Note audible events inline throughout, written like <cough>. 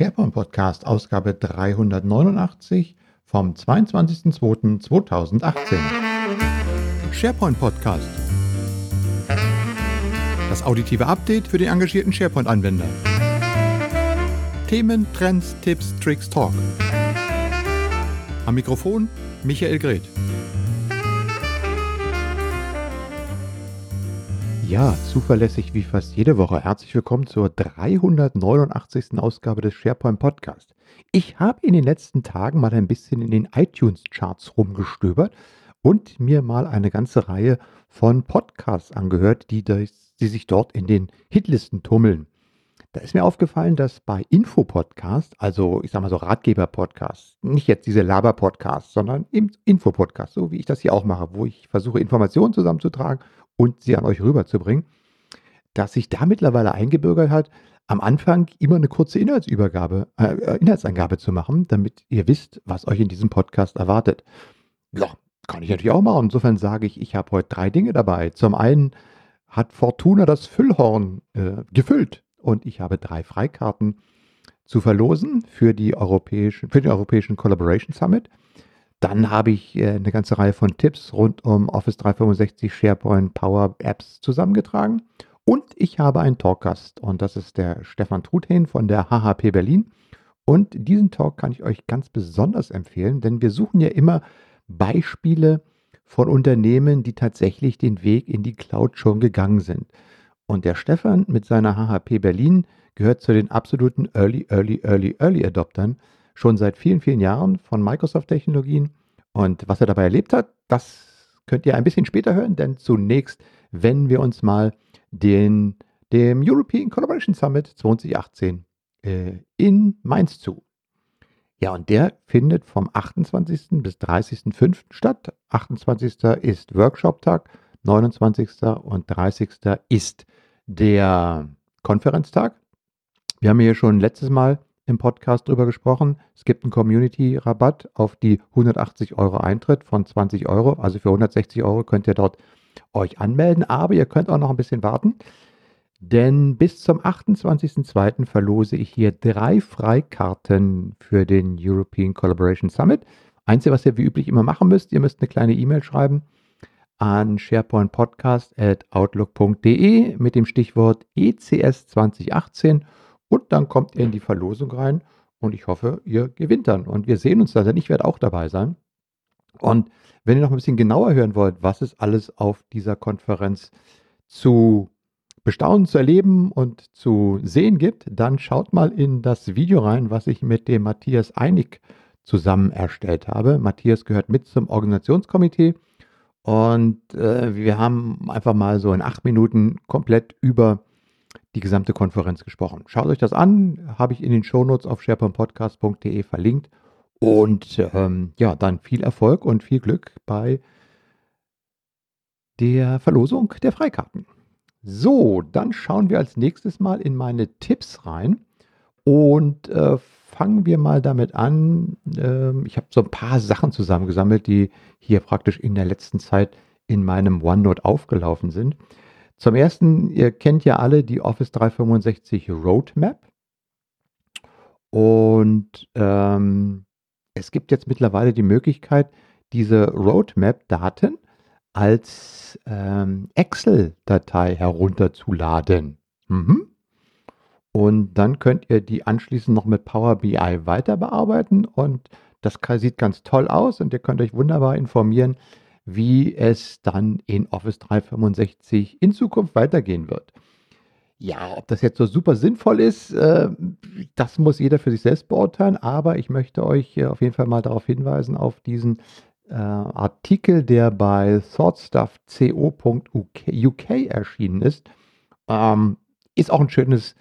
SharePoint Podcast, Ausgabe 389 vom 22.02.2018. SharePoint Podcast. Das auditive Update für den engagierten SharePoint-Anwender. Themen, Trends, Tipps, Tricks, Talk. Am Mikrofon Michael Greth. Ja, zuverlässig wie fast jede Woche. Herzlich willkommen zur 389. Ausgabe des SharePoint Podcast. Ich habe in den letzten Tagen mal ein bisschen in den iTunes-Charts rumgestöbert und mir mal eine ganze Reihe von Podcasts angehört, die, die sich dort in den Hitlisten tummeln. Da ist mir aufgefallen, dass bei Infopodcast, also ich sag mal so Ratgeber-Podcast, nicht jetzt diese Laber-Podcast, sondern im Infopodcast, so wie ich das hier auch mache, wo ich versuche, Informationen zusammenzutragen und sie an euch rüberzubringen, dass sich da mittlerweile eingebürgert hat, am Anfang immer eine kurze Inhaltsübergabe, äh, Inhaltsangabe zu machen, damit ihr wisst, was euch in diesem Podcast erwartet. Ja, kann ich natürlich auch machen. Insofern sage ich, ich habe heute drei Dinge dabei. Zum einen hat Fortuna das Füllhorn äh, gefüllt und ich habe drei Freikarten zu verlosen für, die europäischen, für den Europäischen Collaboration Summit. Dann habe ich äh, eine ganze Reihe von Tipps rund um Office 365, SharePoint, Power Apps zusammengetragen. Und ich habe einen Talkgast und das ist der Stefan Truthen von der HHP Berlin. Und diesen Talk kann ich euch ganz besonders empfehlen, denn wir suchen ja immer Beispiele von Unternehmen, die tatsächlich den Weg in die Cloud schon gegangen sind. Und der Stefan mit seiner HHP Berlin gehört zu den absoluten Early, Early, Early, Early Adoptern schon seit vielen, vielen Jahren von Microsoft-Technologien. Und was er dabei erlebt hat, das könnt ihr ein bisschen später hören, denn zunächst wenden wir uns mal den, dem European Collaboration Summit 2018 äh, in Mainz zu. Ja, und der findet vom 28. bis 30.05. statt. 28. ist Workshop-Tag, 29. und 30. ist der Konferenztag. Wir haben hier schon letztes Mal im Podcast drüber gesprochen. Es gibt einen Community-Rabatt auf die 180 Euro Eintritt von 20 Euro. Also für 160 Euro könnt ihr dort euch anmelden, aber ihr könnt auch noch ein bisschen warten. Denn bis zum 28.02. verlose ich hier drei Freikarten für den European Collaboration Summit. Einzige, was ihr wie üblich immer machen müsst, ihr müsst eine kleine E-Mail schreiben an sharepointpodcast.outlook.de mit dem Stichwort ECS 2018 und dann kommt ihr in die Verlosung rein und ich hoffe, ihr gewinnt dann. Und wir sehen uns dann, denn ich werde auch dabei sein. Und wenn ihr noch ein bisschen genauer hören wollt, was es alles auf dieser Konferenz zu bestaunen, zu erleben und zu sehen gibt, dann schaut mal in das Video rein, was ich mit dem Matthias Einig zusammen erstellt habe. Matthias gehört mit zum Organisationskomitee und äh, wir haben einfach mal so in acht Minuten komplett über die gesamte Konferenz gesprochen. Schaut euch das an, habe ich in den Shownotes auf sharepointpodcast.de verlinkt. Und ähm, ja, dann viel Erfolg und viel Glück bei der Verlosung der Freikarten. So, dann schauen wir als nächstes mal in meine Tipps rein und äh, fangen wir mal damit an. Ähm, ich habe so ein paar Sachen zusammengesammelt, die hier praktisch in der letzten Zeit in meinem OneNote aufgelaufen sind. Zum ersten, ihr kennt ja alle die Office 365 Roadmap. Und ähm, es gibt jetzt mittlerweile die Möglichkeit, diese Roadmap-Daten als ähm, Excel-Datei herunterzuladen. Mhm. Und dann könnt ihr die anschließend noch mit Power BI weiter bearbeiten und das sieht ganz toll aus und ihr könnt euch wunderbar informieren, wie es dann in Office 365 in Zukunft weitergehen wird. Ja, ob das jetzt so super sinnvoll ist, äh, das muss jeder für sich selbst beurteilen, aber ich möchte euch äh, auf jeden Fall mal darauf hinweisen, auf diesen äh, Artikel, der bei thoughtstuffco.uk erschienen ist. Ähm, ist auch ein schönes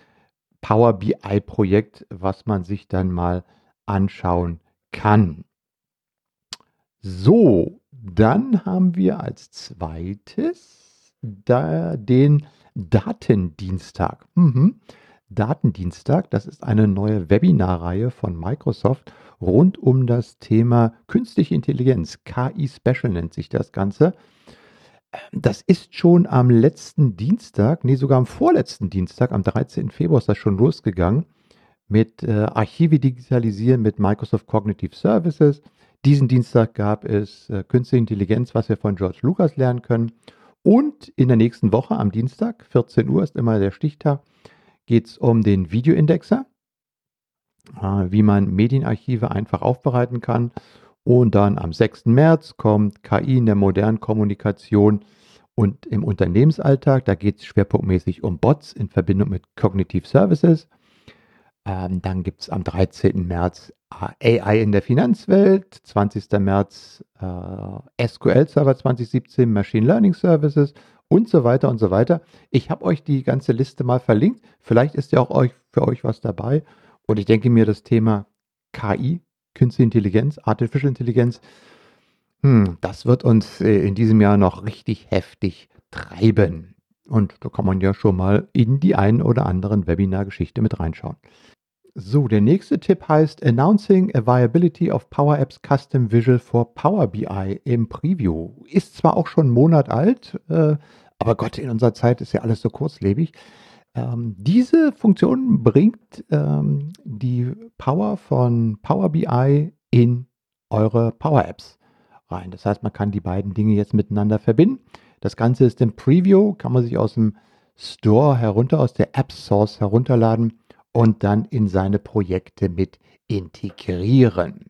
Power BI-Projekt, was man sich dann mal anschauen kann. So, dann haben wir als zweites da den Datendienstag. Mhm. Datendienstag, das ist eine neue Webinarreihe von Microsoft rund um das Thema künstliche Intelligenz. KI Special nennt sich das Ganze. Das ist schon am letzten Dienstag, nee, sogar am vorletzten Dienstag, am 13. Februar ist das schon losgegangen mit äh, Archive digitalisieren mit Microsoft Cognitive Services. Diesen Dienstag gab es äh, Künstliche Intelligenz, was wir von George Lucas lernen können. Und in der nächsten Woche am Dienstag, 14 Uhr ist immer der Stichtag, geht es um den Videoindexer, äh, wie man Medienarchive einfach aufbereiten kann. Und dann am 6. März kommt KI in der modernen Kommunikation und im Unternehmensalltag. Da geht es schwerpunktmäßig um Bots in Verbindung mit Cognitive Services. Ähm, dann gibt es am 13. März AI in der Finanzwelt, 20. März äh, SQL Server 2017, Machine Learning Services und so weiter und so weiter. Ich habe euch die ganze Liste mal verlinkt. Vielleicht ist ja auch euch, für euch was dabei. Und ich denke mir, das Thema KI, Künstliche Intelligenz, Artificial Intelligenz, hm, das wird uns äh, in diesem Jahr noch richtig heftig treiben. Und da kann man ja schon mal in die ein oder anderen Webinar-Geschichte mit reinschauen. So, der nächste Tipp heißt Announcing a Viability of Power Apps Custom Visual for Power BI im Preview. Ist zwar auch schon einen Monat alt, äh, aber Gott, in unserer Zeit ist ja alles so kurzlebig. Ähm, diese Funktion bringt ähm, die Power von Power BI in eure Power Apps rein. Das heißt, man kann die beiden Dinge jetzt miteinander verbinden. Das Ganze ist im Preview, kann man sich aus dem Store herunter, aus der App Source herunterladen und dann in seine Projekte mit integrieren.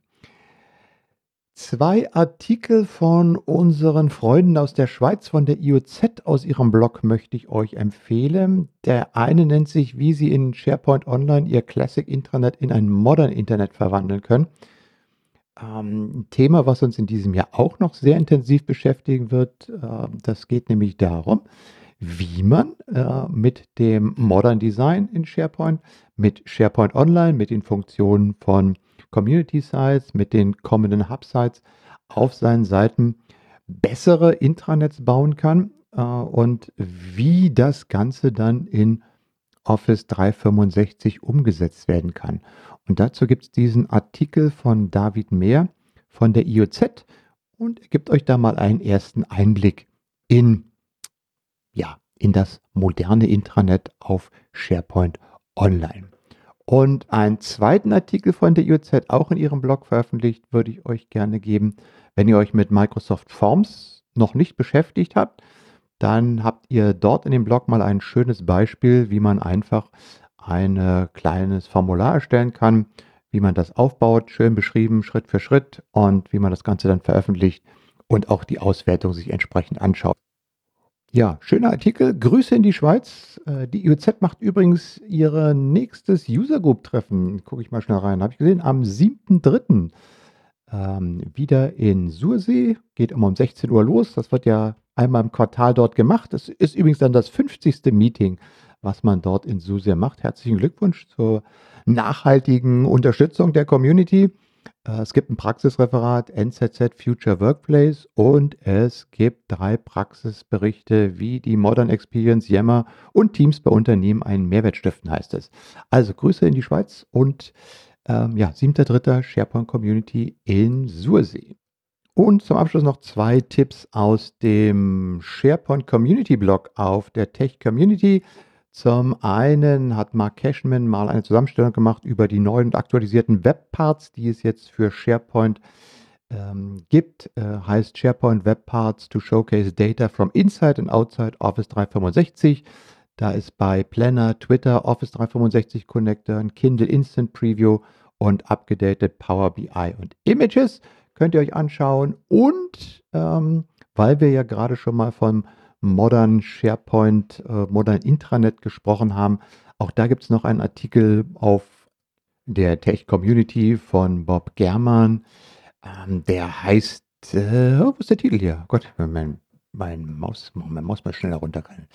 Zwei Artikel von unseren Freunden aus der Schweiz, von der IOZ aus ihrem Blog möchte ich euch empfehlen. Der eine nennt sich, wie Sie in SharePoint Online Ihr Classic Intranet in ein Modern Internet verwandeln können. Ähm, ein Thema, was uns in diesem Jahr auch noch sehr intensiv beschäftigen wird. Äh, das geht nämlich darum, wie man äh, mit dem Modern Design in SharePoint, mit SharePoint Online, mit den Funktionen von Community Sites, mit den kommenden Hub Sites auf seinen Seiten bessere Intranets bauen kann äh, und wie das Ganze dann in Office 365 umgesetzt werden kann. Und dazu gibt es diesen Artikel von David Mehr von der IOZ und er gibt euch da mal einen ersten Einblick in ja, in das moderne Intranet auf SharePoint Online. Und einen zweiten Artikel von der IOZ, auch in ihrem Blog veröffentlicht, würde ich euch gerne geben. Wenn ihr euch mit Microsoft Forms noch nicht beschäftigt habt, dann habt ihr dort in dem Blog mal ein schönes Beispiel, wie man einfach ein kleines Formular erstellen kann, wie man das aufbaut, schön beschrieben, Schritt für Schritt und wie man das Ganze dann veröffentlicht und auch die Auswertung sich entsprechend anschaut. Ja, schöner Artikel. Grüße in die Schweiz. Äh, die IOZ macht übrigens ihr nächstes User Group Treffen. Gucke ich mal schnell rein. Habe ich gesehen, am 7.3. Ähm, wieder in Sursee. Geht immer um 16 Uhr los. Das wird ja einmal im Quartal dort gemacht. Das ist übrigens dann das 50. Meeting, was man dort in Sursee macht. Herzlichen Glückwunsch zur nachhaltigen Unterstützung der Community. Äh, es gibt ein Praxisreferat NZZ Future Workplace und es gibt drei Praxisberichte, wie die Modern Experience, Yammer und Teams bei Unternehmen einen Mehrwert stiften, heißt es. Also Grüße in die Schweiz und ähm, ja, 7.3. SharePoint Community in Sursee. Und zum Abschluss noch zwei Tipps aus dem SharePoint Community Blog auf der Tech Community. Zum einen hat Mark Cashman mal eine Zusammenstellung gemacht über die neuen und aktualisierten Webparts, die es jetzt für SharePoint ähm, gibt. Äh, heißt SharePoint Webparts to Showcase Data from Inside and Outside Office 365. Da ist bei Planner, Twitter, Office 365 Connector, Kindle Instant Preview und abgedatet Power BI und Images. Könnt ihr euch anschauen. Und ähm, weil wir ja gerade schon mal vom Modern SharePoint, äh, Modern Intranet gesprochen haben. Auch da gibt es noch einen Artikel auf der Tech Community von Bob German. Ähm, der heißt, äh, oh, wo ist der Titel hier? Gott, mein, mein Maus, meine Maus mal schneller runter kann.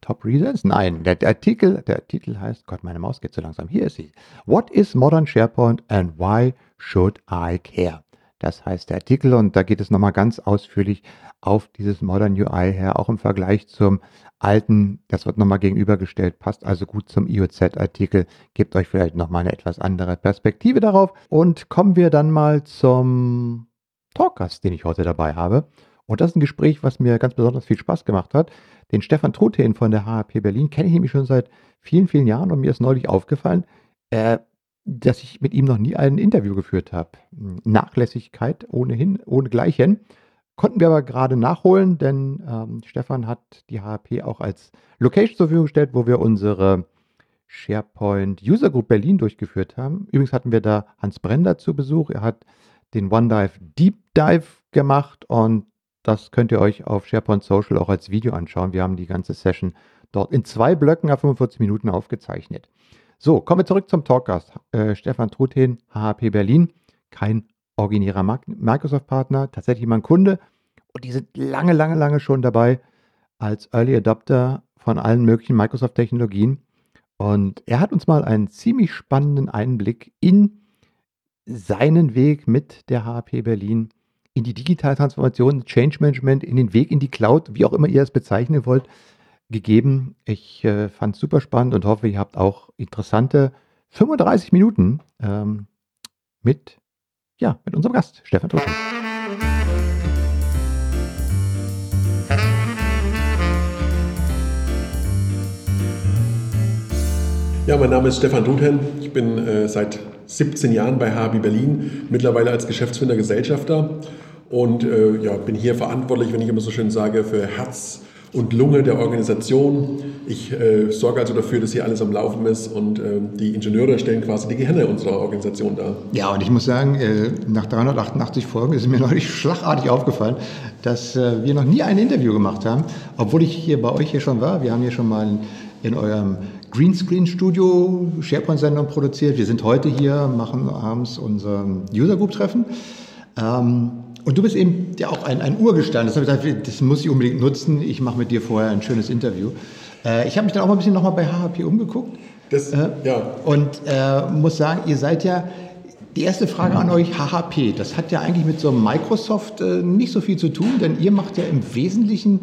Top Reasons? Nein, der, der, Artikel, der Titel heißt, Gott, meine Maus geht so langsam. Hier ist sie. What is Modern SharePoint and why should I care? Das heißt der Artikel und da geht es nochmal ganz ausführlich auf dieses Modern UI her, auch im Vergleich zum alten, das wird nochmal gegenübergestellt, passt also gut zum IOZ-Artikel, gibt euch vielleicht nochmal eine etwas andere Perspektive darauf. Und kommen wir dann mal zum Talkgast, den ich heute dabei habe. Und das ist ein Gespräch, was mir ganz besonders viel Spaß gemacht hat. Den Stefan Truthehn von der HAP Berlin kenne ich nämlich schon seit vielen, vielen Jahren und mir ist neulich aufgefallen, er dass ich mit ihm noch nie ein Interview geführt habe. Nachlässigkeit ohnehin, ohne Gleichen. Konnten wir aber gerade nachholen, denn ähm, Stefan hat die HAP auch als Location zur Verfügung gestellt, wo wir unsere SharePoint User Group Berlin durchgeführt haben. Übrigens hatten wir da Hans Brender zu Besuch. Er hat den OneDive Deep Dive gemacht und das könnt ihr euch auf SharePoint Social auch als Video anschauen. Wir haben die ganze Session dort in zwei Blöcken auf 45 Minuten aufgezeichnet. So, kommen wir zurück zum Talkgast. Äh, Stefan Truthen, HHP Berlin, kein originärer Microsoft-Partner, tatsächlich mein Kunde. Und die sind lange, lange, lange schon dabei als Early Adopter von allen möglichen Microsoft-Technologien. Und er hat uns mal einen ziemlich spannenden Einblick in seinen Weg mit der HP Berlin in die digitale Transformation, Change Management, in den Weg in die Cloud, wie auch immer ihr es bezeichnen wollt, gegeben. Ich äh, fand es super spannend und hoffe, ihr habt auch interessante 35 Minuten ähm, mit, ja, mit unserem Gast, Stefan Tuschen. Ja, mein Name ist Stefan Duthen. Ich bin äh, seit 17 Jahren bei HB Berlin, mittlerweile als Geschäftsführer Gesellschafter und äh, ja, bin hier verantwortlich, wenn ich immer so schön sage, für Herz und Lunge der Organisation. Ich äh, sorge also dafür, dass hier alles am Laufen ist und äh, die Ingenieure stellen quasi die Gehirne unserer Organisation dar. Ja, und ich muss sagen, äh, nach 388 Folgen ist mir <laughs> neulich schlagartig aufgefallen, dass äh, wir noch nie ein Interview gemacht haben, obwohl ich hier bei euch hier schon war. Wir haben hier schon mal in, in eurem Greenscreen-Studio SharePoint-Sendung produziert. Wir sind heute hier, machen abends unser User Group-Treffen. Ähm, und du bist eben ja auch ein, ein Urgestein. Das, gesagt, das muss ich unbedingt nutzen. Ich mache mit dir vorher ein schönes Interview. Äh, ich habe mich dann auch mal ein bisschen nochmal bei HHP umgeguckt. Das, äh, ja. Und äh, muss sagen, ihr seid ja die erste Frage an euch, HHP, das hat ja eigentlich mit so Microsoft äh, nicht so viel zu tun, denn ihr macht ja im Wesentlichen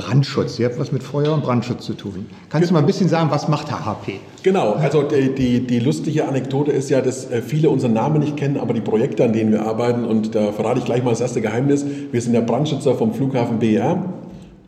Brandschutz. Ihr habt was mit Feuer und Brandschutz zu tun. Kannst du mal ein bisschen sagen, was macht HHP? Genau, also die, die, die lustige Anekdote ist ja, dass äh, viele unseren Namen nicht kennen, aber die Projekte, an denen wir arbeiten, und da verrate ich gleich mal das erste Geheimnis. Wir sind ja Brandschützer vom Flughafen BR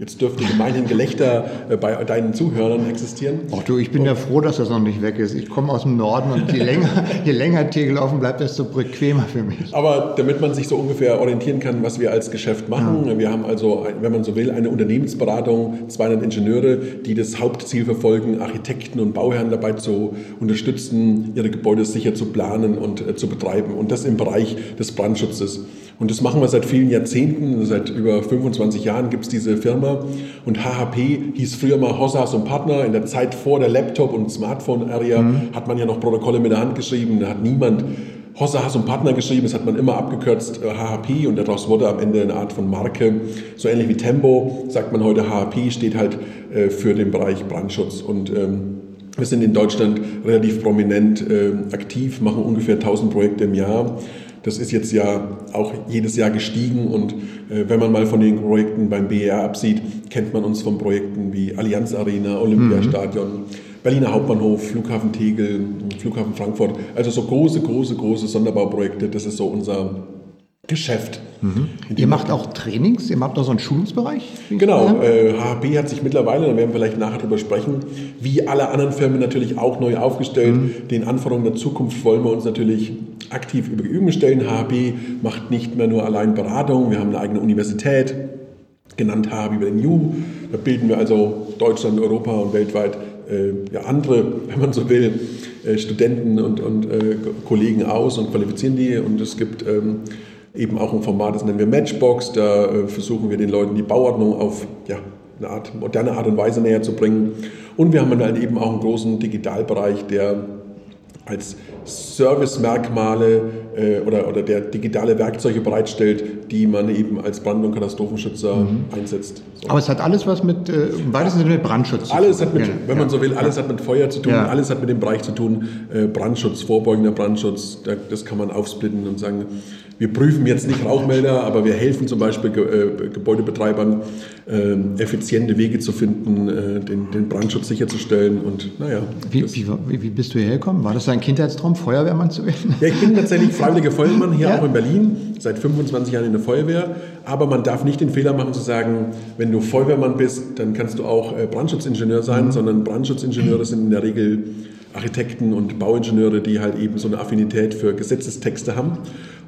Jetzt dürfte gemeinhin Gelächter äh, bei deinen Zuhörern existieren. Ach du, ich bin ja froh, dass das noch nicht weg ist. Ich komme aus dem Norden und je <laughs> länger, je länger Tegel offen bleibt, desto bequemer für mich. Aber damit man sich so ungefähr orientieren kann, was wir als Geschäft machen. Ja. Wir haben also, wenn man so will, eine Unternehmensberatung, 200 Ingenieure, die das Hauptziel verfolgen, Architekten und Bauherren dabei zu unterstützen, ihre Gebäude sicher zu planen und äh, zu betreiben. Und das im Bereich des Brandschutzes. Und das machen wir seit vielen Jahrzehnten. Seit über 25 Jahren gibt es diese Firma. Und HHP hieß früher mal Hossas und Partner. In der Zeit vor der Laptop- und Smartphone-Area mhm. hat man ja noch Protokolle mit der Hand geschrieben. Da hat niemand Hossa, Hass und Partner geschrieben, das hat man immer abgekürzt HHP äh, und daraus wurde am Ende eine Art von Marke. So ähnlich wie Tempo sagt man heute HHP, steht halt äh, für den Bereich Brandschutz. Und ähm, wir sind in Deutschland relativ prominent äh, aktiv, machen ungefähr 1000 Projekte im Jahr das ist jetzt ja auch jedes Jahr gestiegen und äh, wenn man mal von den Projekten beim BER absieht, kennt man uns von Projekten wie Allianz Arena, Olympiastadion, mhm. Berliner Hauptbahnhof, Flughafen Tegel, Flughafen Frankfurt. Also so große, große, große Sonderbauprojekte, das ist so unser Geschäft. Mhm. Ihr macht auch Trainings, ihr macht auch so einen Schulungsbereich? Genau, äh, HHB hat sich mittlerweile, da werden wir vielleicht nachher drüber sprechen, wie alle anderen Firmen natürlich auch neu aufgestellt. Mhm. Den Anforderungen der Zukunft wollen wir uns natürlich aktiv über Übungen stellen. HHB macht nicht mehr nur allein Beratung, wir haben eine eigene Universität, genannt HHB Berlin U. Da bilden wir also Deutschland, Europa und weltweit äh, ja, andere, wenn man so will, äh, Studenten und, und äh, Kollegen aus und qualifizieren die. Und es gibt ähm, eben auch ein Format, das nennen wir Matchbox. Da äh, versuchen wir den Leuten die Bauordnung auf ja, eine Art, moderne Art und Weise näher zu bringen. Und wir haben dann eben auch einen großen Digitalbereich, der als Servicemerkmale äh, oder, oder der digitale Werkzeuge bereitstellt, die man eben als Brand- und Katastrophenschützer mhm. einsetzt. So. Aber es hat alles was mit, äh, im weitesten Sinne mit Brandschutz zu alles tun. Hat mit, ja. wenn man so will, alles hat mit Feuer zu tun, alles hat mit dem Bereich zu tun, äh, Brandschutz, vorbeugender Brandschutz, das kann man aufsplitten und sagen, wir prüfen jetzt nicht Rauchmelder, aber wir helfen zum Beispiel äh, Gebäudebetreibern, ähm, effiziente Wege zu finden, äh, den, den Brandschutz sicherzustellen. Und naja. Wie, wie, wie, bist du hierher gekommen? War das dein Kindheitstraum, Feuerwehrmann zu werden? Ja, ich bin tatsächlich freiwilliger Feuerwehrmann hier ja? auch in Berlin, seit 25 Jahren in der Feuerwehr. Aber man darf nicht den Fehler machen zu sagen, wenn du Feuerwehrmann bist, dann kannst du auch äh, Brandschutzingenieur sein, mhm. sondern Brandschutzingenieure sind in der Regel Architekten und Bauingenieure, die halt eben so eine Affinität für Gesetzestexte haben.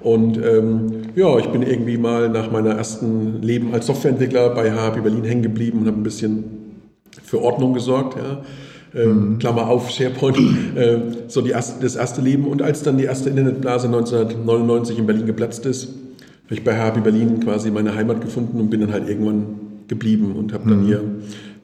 Und ähm, ja, ich bin irgendwie mal nach meiner ersten Leben als Softwareentwickler bei HHP Berlin hängen geblieben und habe ein bisschen für Ordnung gesorgt. Ja. Ähm, mhm. Klammer auf, SharePoint, äh, so die erste, das erste Leben. Und als dann die erste Internetblase 1999 in Berlin geplatzt ist, habe ich bei HHP Berlin quasi meine Heimat gefunden und bin dann halt irgendwann geblieben und habe dann mhm. hier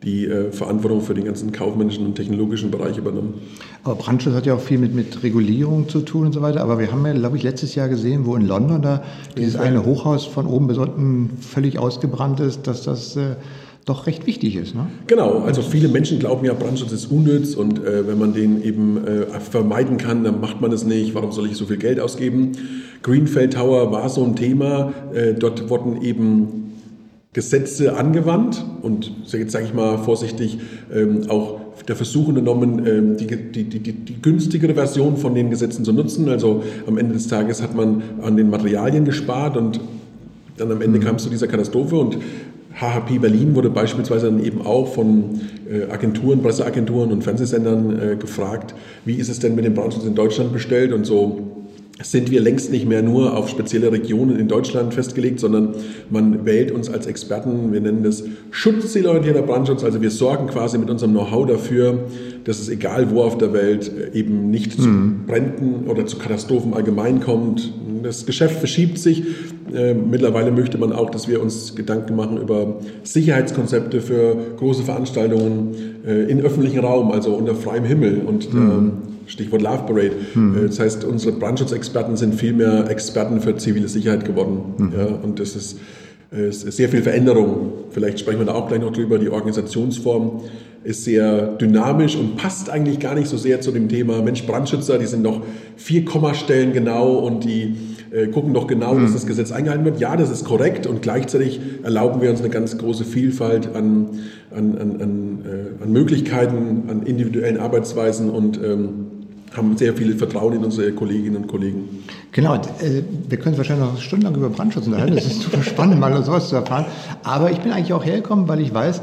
die äh, Verantwortung für den ganzen kaufmännischen und technologischen Bereich übernommen. Aber Brandschutz hat ja auch viel mit, mit Regulierung zu tun und so weiter. Aber wir haben ja, glaube ich, letztes Jahr gesehen, wo in London da dieses eine Hochhaus von oben bis unten völlig ausgebrannt ist, dass das äh, doch recht wichtig ist. Ne? Genau, also viele Menschen glauben ja, Brandschutz ist unnütz und äh, wenn man den eben äh, vermeiden kann, dann macht man es nicht. Warum soll ich so viel Geld ausgeben? Greenfield Tower war so ein Thema. Äh, dort wurden eben Gesetze angewandt und jetzt sage ich mal vorsichtig ähm, auch der Versuch unternommen, ähm, die, die, die, die, günstigere Version von den Gesetzen zu nutzen. Also am Ende des Tages hat man an den Materialien gespart und dann am Ende mhm. kam es zu dieser Katastrophe und HHP Berlin wurde beispielsweise dann eben auch von äh, Agenturen, Presseagenturen und Fernsehsendern äh, gefragt, wie ist es denn mit dem Brandschutz in Deutschland bestellt und so sind wir längst nicht mehr nur auf spezielle Regionen in Deutschland festgelegt, sondern man wählt uns als Experten, wir nennen das schutzzielorientierter Brandschutz, also wir sorgen quasi mit unserem Know-how dafür, dass es egal wo auf der Welt eben nicht zu mhm. Bränden oder zu Katastrophen allgemein kommt. Das Geschäft verschiebt sich. Äh, mittlerweile möchte man auch, dass wir uns Gedanken machen über Sicherheitskonzepte für große Veranstaltungen äh, in öffentlichen Raum, also unter freiem Himmel. Und mhm. ähm, Stichwort Love Parade. Mhm. Das heißt, unsere Brandschutzexperten sind vielmehr Experten für zivile Sicherheit geworden. Mhm. Ja, und das ist, ist sehr viel Veränderung. Vielleicht sprechen wir da auch gleich noch drüber. Die Organisationsform ist sehr dynamisch und passt eigentlich gar nicht so sehr zu dem Thema Mensch, Brandschützer, die sind noch vier Kommastellen genau und die äh, gucken doch genau, dass hm. das Gesetz eingehalten wird. Ja, das ist korrekt und gleichzeitig erlauben wir uns eine ganz große Vielfalt an, an, an, an, äh, an Möglichkeiten, an individuellen Arbeitsweisen und ähm, haben sehr viel Vertrauen in unsere Kolleginnen und Kollegen. Genau, äh, wir können wahrscheinlich noch stundenlang über Brandschutz unterhalten. Das ist super spannend, mal sowas zu erfahren. Aber ich bin eigentlich auch hergekommen, weil ich weiß,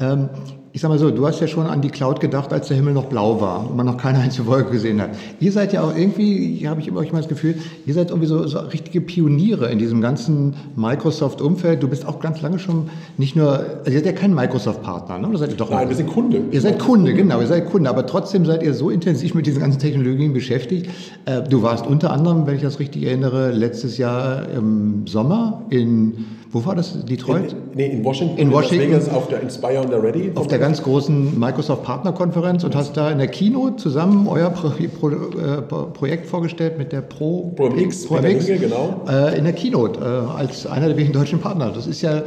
ähm, ich sag mal so, du hast ja schon an die Cloud gedacht, als der Himmel noch blau war und man noch keine einzige Wolke gesehen hat. Ihr seid ja auch irgendwie, hier habe ich immer mal das Gefühl, ihr seid irgendwie so, so richtige Pioniere in diesem ganzen Microsoft-Umfeld. Du bist auch ganz lange schon nicht nur, also ihr seid ja kein Microsoft-Partner, ne? Oder seid ihr doch Nein, wir sind Kunde. Ihr seid Kunde, genau, ihr seid Kunde, aber trotzdem seid ihr so intensiv mit diesen ganzen Technologien beschäftigt. Äh, du warst unter anderem, wenn ich das richtig erinnere, letztes Jahr im Sommer in wo war das? Detroit? In, nee, in Washington. In Washington. Las Vegas auf der Inspire und der Ready. Auf der ganz großen Microsoft Partnerkonferenz und hast da in der Keynote zusammen euer Pro, Pro, äh, Projekt vorgestellt mit der Pro, Pro MX, Pro MX Inge, genau. Äh, in der Keynote äh, als einer der wenigen deutschen Partner. Das ist ja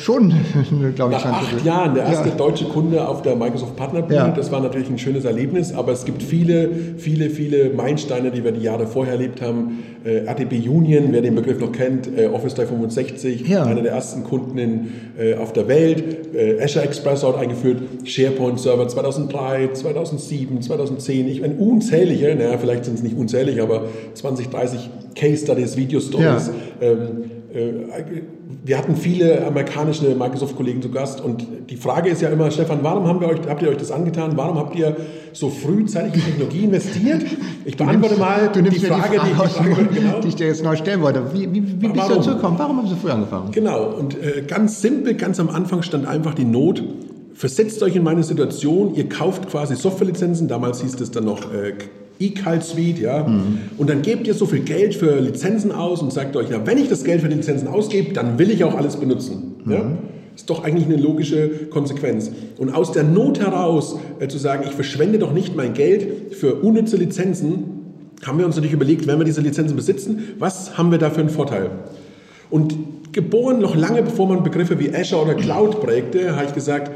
schon, <laughs> glaube ich, Nach acht Jahren der erste ja. deutsche Kunde auf der Microsoft Partnerbühne. Ja. Das war natürlich ein schönes Erlebnis, aber es gibt viele, viele, viele Meilensteine, die wir die Jahre vorher erlebt haben. Äh, RTP Union, wer den Begriff noch kennt, äh, Office 365, ja einer der ersten Kunden in, äh, auf der Welt. Azure Express dort eingeführt, SharePoint Server 2003, 2007, 2010. Ich meine, unzählige, naja, vielleicht sind es nicht unzählig, aber 20, 30 Case Studies, Video Stories. Ja. Ähm, äh, wir hatten viele amerikanische Microsoft-Kollegen zu Gast und die Frage ist ja immer, Stefan, warum haben wir euch, habt ihr euch das angetan? Warum habt ihr so frühzeitig in Technologie investiert? Ich beantworte nimmst, mal du nimmst die Frage, die, Frage, die, Frage genau. die, ich dir jetzt neu stellen wollte. Wie, wie, wie bist du dazu gekommen? Warum haben Sie früh angefangen? Genau, und äh, ganz simpel, ganz am Anfang stand einfach die Not, versetzt euch in meine Situation, ihr kauft quasi Softwarelizenzen, damals hieß es dann noch äh, eCal Suite, ja. Mhm. Und dann gebt ihr so viel Geld für Lizenzen aus und sagt euch, ja, wenn ich das Geld für die Lizenzen ausgebe, dann will ich auch alles benutzen. Mhm. Ja? Ist doch eigentlich eine logische Konsequenz. Und aus der Not heraus äh, zu sagen, ich verschwende doch nicht mein Geld für unnütze Lizenzen, haben wir uns natürlich überlegt, wenn wir diese Lizenzen besitzen, was haben wir da für einen Vorteil? Und geboren noch lange bevor man Begriffe wie Azure oder Cloud prägte, habe ich gesagt,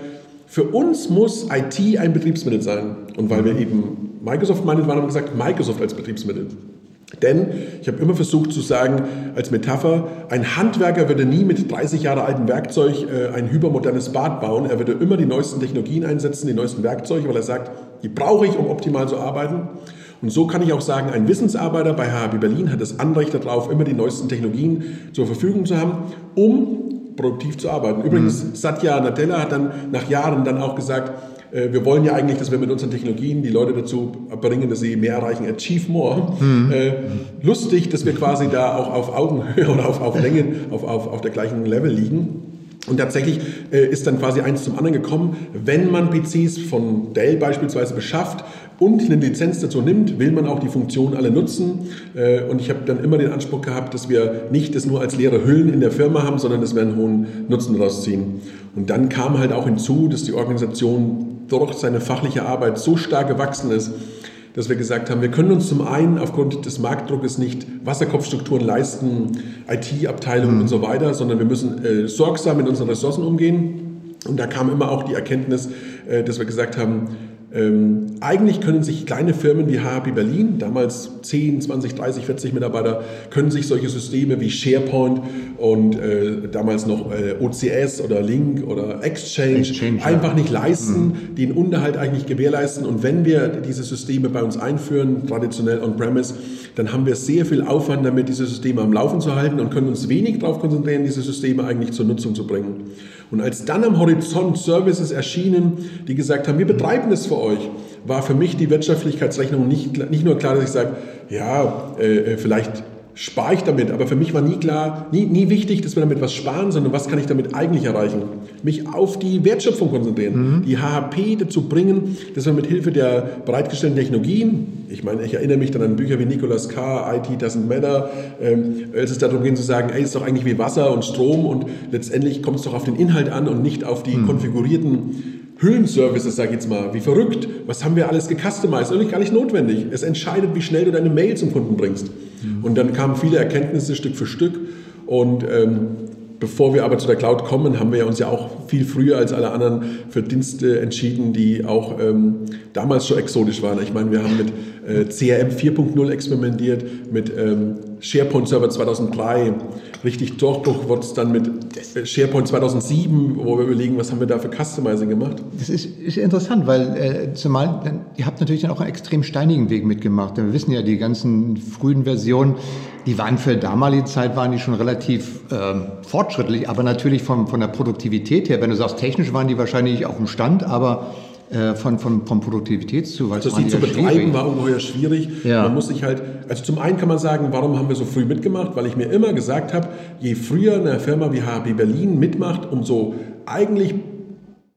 für uns muss IT ein Betriebsmittel sein. Und weil wir eben Microsoft meinen, waren, haben wir gesagt, Microsoft als Betriebsmittel. Denn ich habe immer versucht zu sagen, als Metapher, ein Handwerker würde nie mit 30 Jahre altem Werkzeug äh, ein hypermodernes Bad bauen. Er würde immer die neuesten Technologien einsetzen, die neuesten Werkzeuge, weil er sagt, die brauche ich, um optimal zu arbeiten. Und so kann ich auch sagen, ein Wissensarbeiter bei HHB Berlin hat das Anrecht darauf, immer die neuesten Technologien zur Verfügung zu haben, um produktiv zu arbeiten. Übrigens, mhm. Satya Nadella hat dann nach Jahren dann auch gesagt, wir wollen ja eigentlich, dass wir mit unseren Technologien die Leute dazu bringen, dass sie mehr erreichen, achieve more. Mhm. Äh, lustig, dass wir quasi da auch auf Augenhöhe <laughs> oder auf, auf Länge, auf, auf, auf der gleichen Level liegen. Und tatsächlich äh, ist dann quasi eins zum anderen gekommen. Wenn man PCs von Dell beispielsweise beschafft und eine Lizenz dazu nimmt, will man auch die Funktionen alle nutzen. Äh, und ich habe dann immer den Anspruch gehabt, dass wir nicht das nur als leere Hüllen in der Firma haben, sondern dass wir einen hohen Nutzen daraus ziehen. Und dann kam halt auch hinzu, dass die Organisation durch seine fachliche Arbeit so stark gewachsen ist, dass wir gesagt haben, wir können uns zum einen aufgrund des Marktdruckes nicht Wasserkopfstrukturen leisten, IT-Abteilungen mhm. und so weiter, sondern wir müssen äh, sorgsam mit unseren Ressourcen umgehen. Und da kam immer auch die Erkenntnis, äh, dass wir gesagt haben, ähm, eigentlich können sich kleine Firmen wie HP Berlin, damals 10, 20, 30, 40 Mitarbeiter, können sich solche Systeme wie SharePoint und äh, damals noch äh, OCS oder Link oder Exchange, Exchange einfach ja. nicht leisten, mhm. den Unterhalt eigentlich gewährleisten. Und wenn wir diese Systeme bei uns einführen, traditionell on-premise, dann haben wir sehr viel Aufwand damit, diese Systeme am Laufen zu halten und können uns wenig darauf konzentrieren, diese Systeme eigentlich zur Nutzung zu bringen. Und als dann am Horizont Services erschienen, die gesagt haben, wir betreiben das für euch, war für mich die Wirtschaftlichkeitsrechnung nicht, nicht nur klar, dass ich sage, ja, äh, äh vielleicht spare ich damit. Aber für mich war nie klar, nie, nie wichtig, dass wir damit was sparen, sondern was kann ich damit eigentlich erreichen? Mich auf die Wertschöpfung konzentrieren, mhm. die HHP dazu bringen, dass wir mit Hilfe der bereitgestellten Technologien, ich meine, ich erinnere mich dann an Bücher wie Nicolas K., IT doesn't matter, ähm, als es darum ging zu sagen, ey, ist doch eigentlich wie Wasser und Strom und letztendlich kommt es doch auf den Inhalt an und nicht auf die mhm. konfigurierten Hüllenservices, sag ich jetzt mal, wie verrückt. Was haben wir alles gecustomized? Eigentlich gar nicht notwendig. Es entscheidet, wie schnell du deine Mail zum Kunden bringst. Mhm. Und dann kamen viele Erkenntnisse Stück für Stück. Und ähm, bevor wir aber zu der Cloud kommen, haben wir uns ja auch viel früher als alle anderen für Dienste entschieden, die auch ähm, damals schon exotisch waren. Ich meine, wir haben mit äh, CRM 4.0 experimentiert, mit ähm, SharePoint Server 2003. Richtig Durchbruch wird es dann mit äh, SharePoint 2007, wo wir überlegen, was haben wir da für Customizing gemacht. Das ist, ist interessant, weil äh, zumal ihr habt natürlich dann auch einen extrem steinigen Weg mitgemacht. Wir wissen ja, die ganzen frühen Versionen, die waren für damalige Zeit waren die schon relativ ähm, fortschrittlich, aber natürlich von, von der Produktivität her. Wenn du sagst, technisch waren die wahrscheinlich auf dem Stand, aber äh, von, von, von Produktivitätszuwachs. Also sie zu betreiben schwierig. war ungeheuer schwierig. Ja. Man muss sich halt, also zum einen kann man sagen, warum haben wir so früh mitgemacht? Weil ich mir immer gesagt habe, je früher eine Firma wie HB Berlin mitmacht, umso eigentlich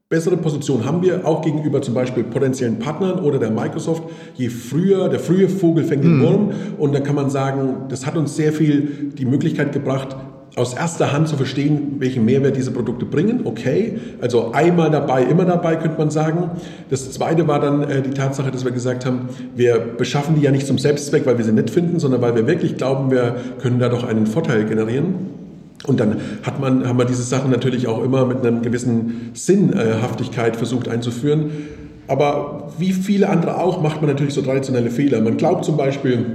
bessere Position haben wir auch gegenüber zum Beispiel potenziellen Partnern oder der Microsoft. Je früher, der frühe Vogel fängt den mhm. Wurm und dann kann man sagen, das hat uns sehr viel die Möglichkeit gebracht, aus erster Hand zu verstehen, welchen Mehrwert diese Produkte bringen. Okay, also einmal dabei, immer dabei, könnte man sagen. Das zweite war dann äh, die Tatsache, dass wir gesagt haben, wir beschaffen die ja nicht zum Selbstzweck, weil wir sie nett finden, sondern weil wir wirklich glauben, wir können da doch einen Vorteil generieren. Und dann hat man, haben wir diese Sachen natürlich auch immer mit einem gewissen Sinnhaftigkeit versucht einzuführen. Aber wie viele andere auch, macht man natürlich so traditionelle Fehler. Man glaubt zum Beispiel,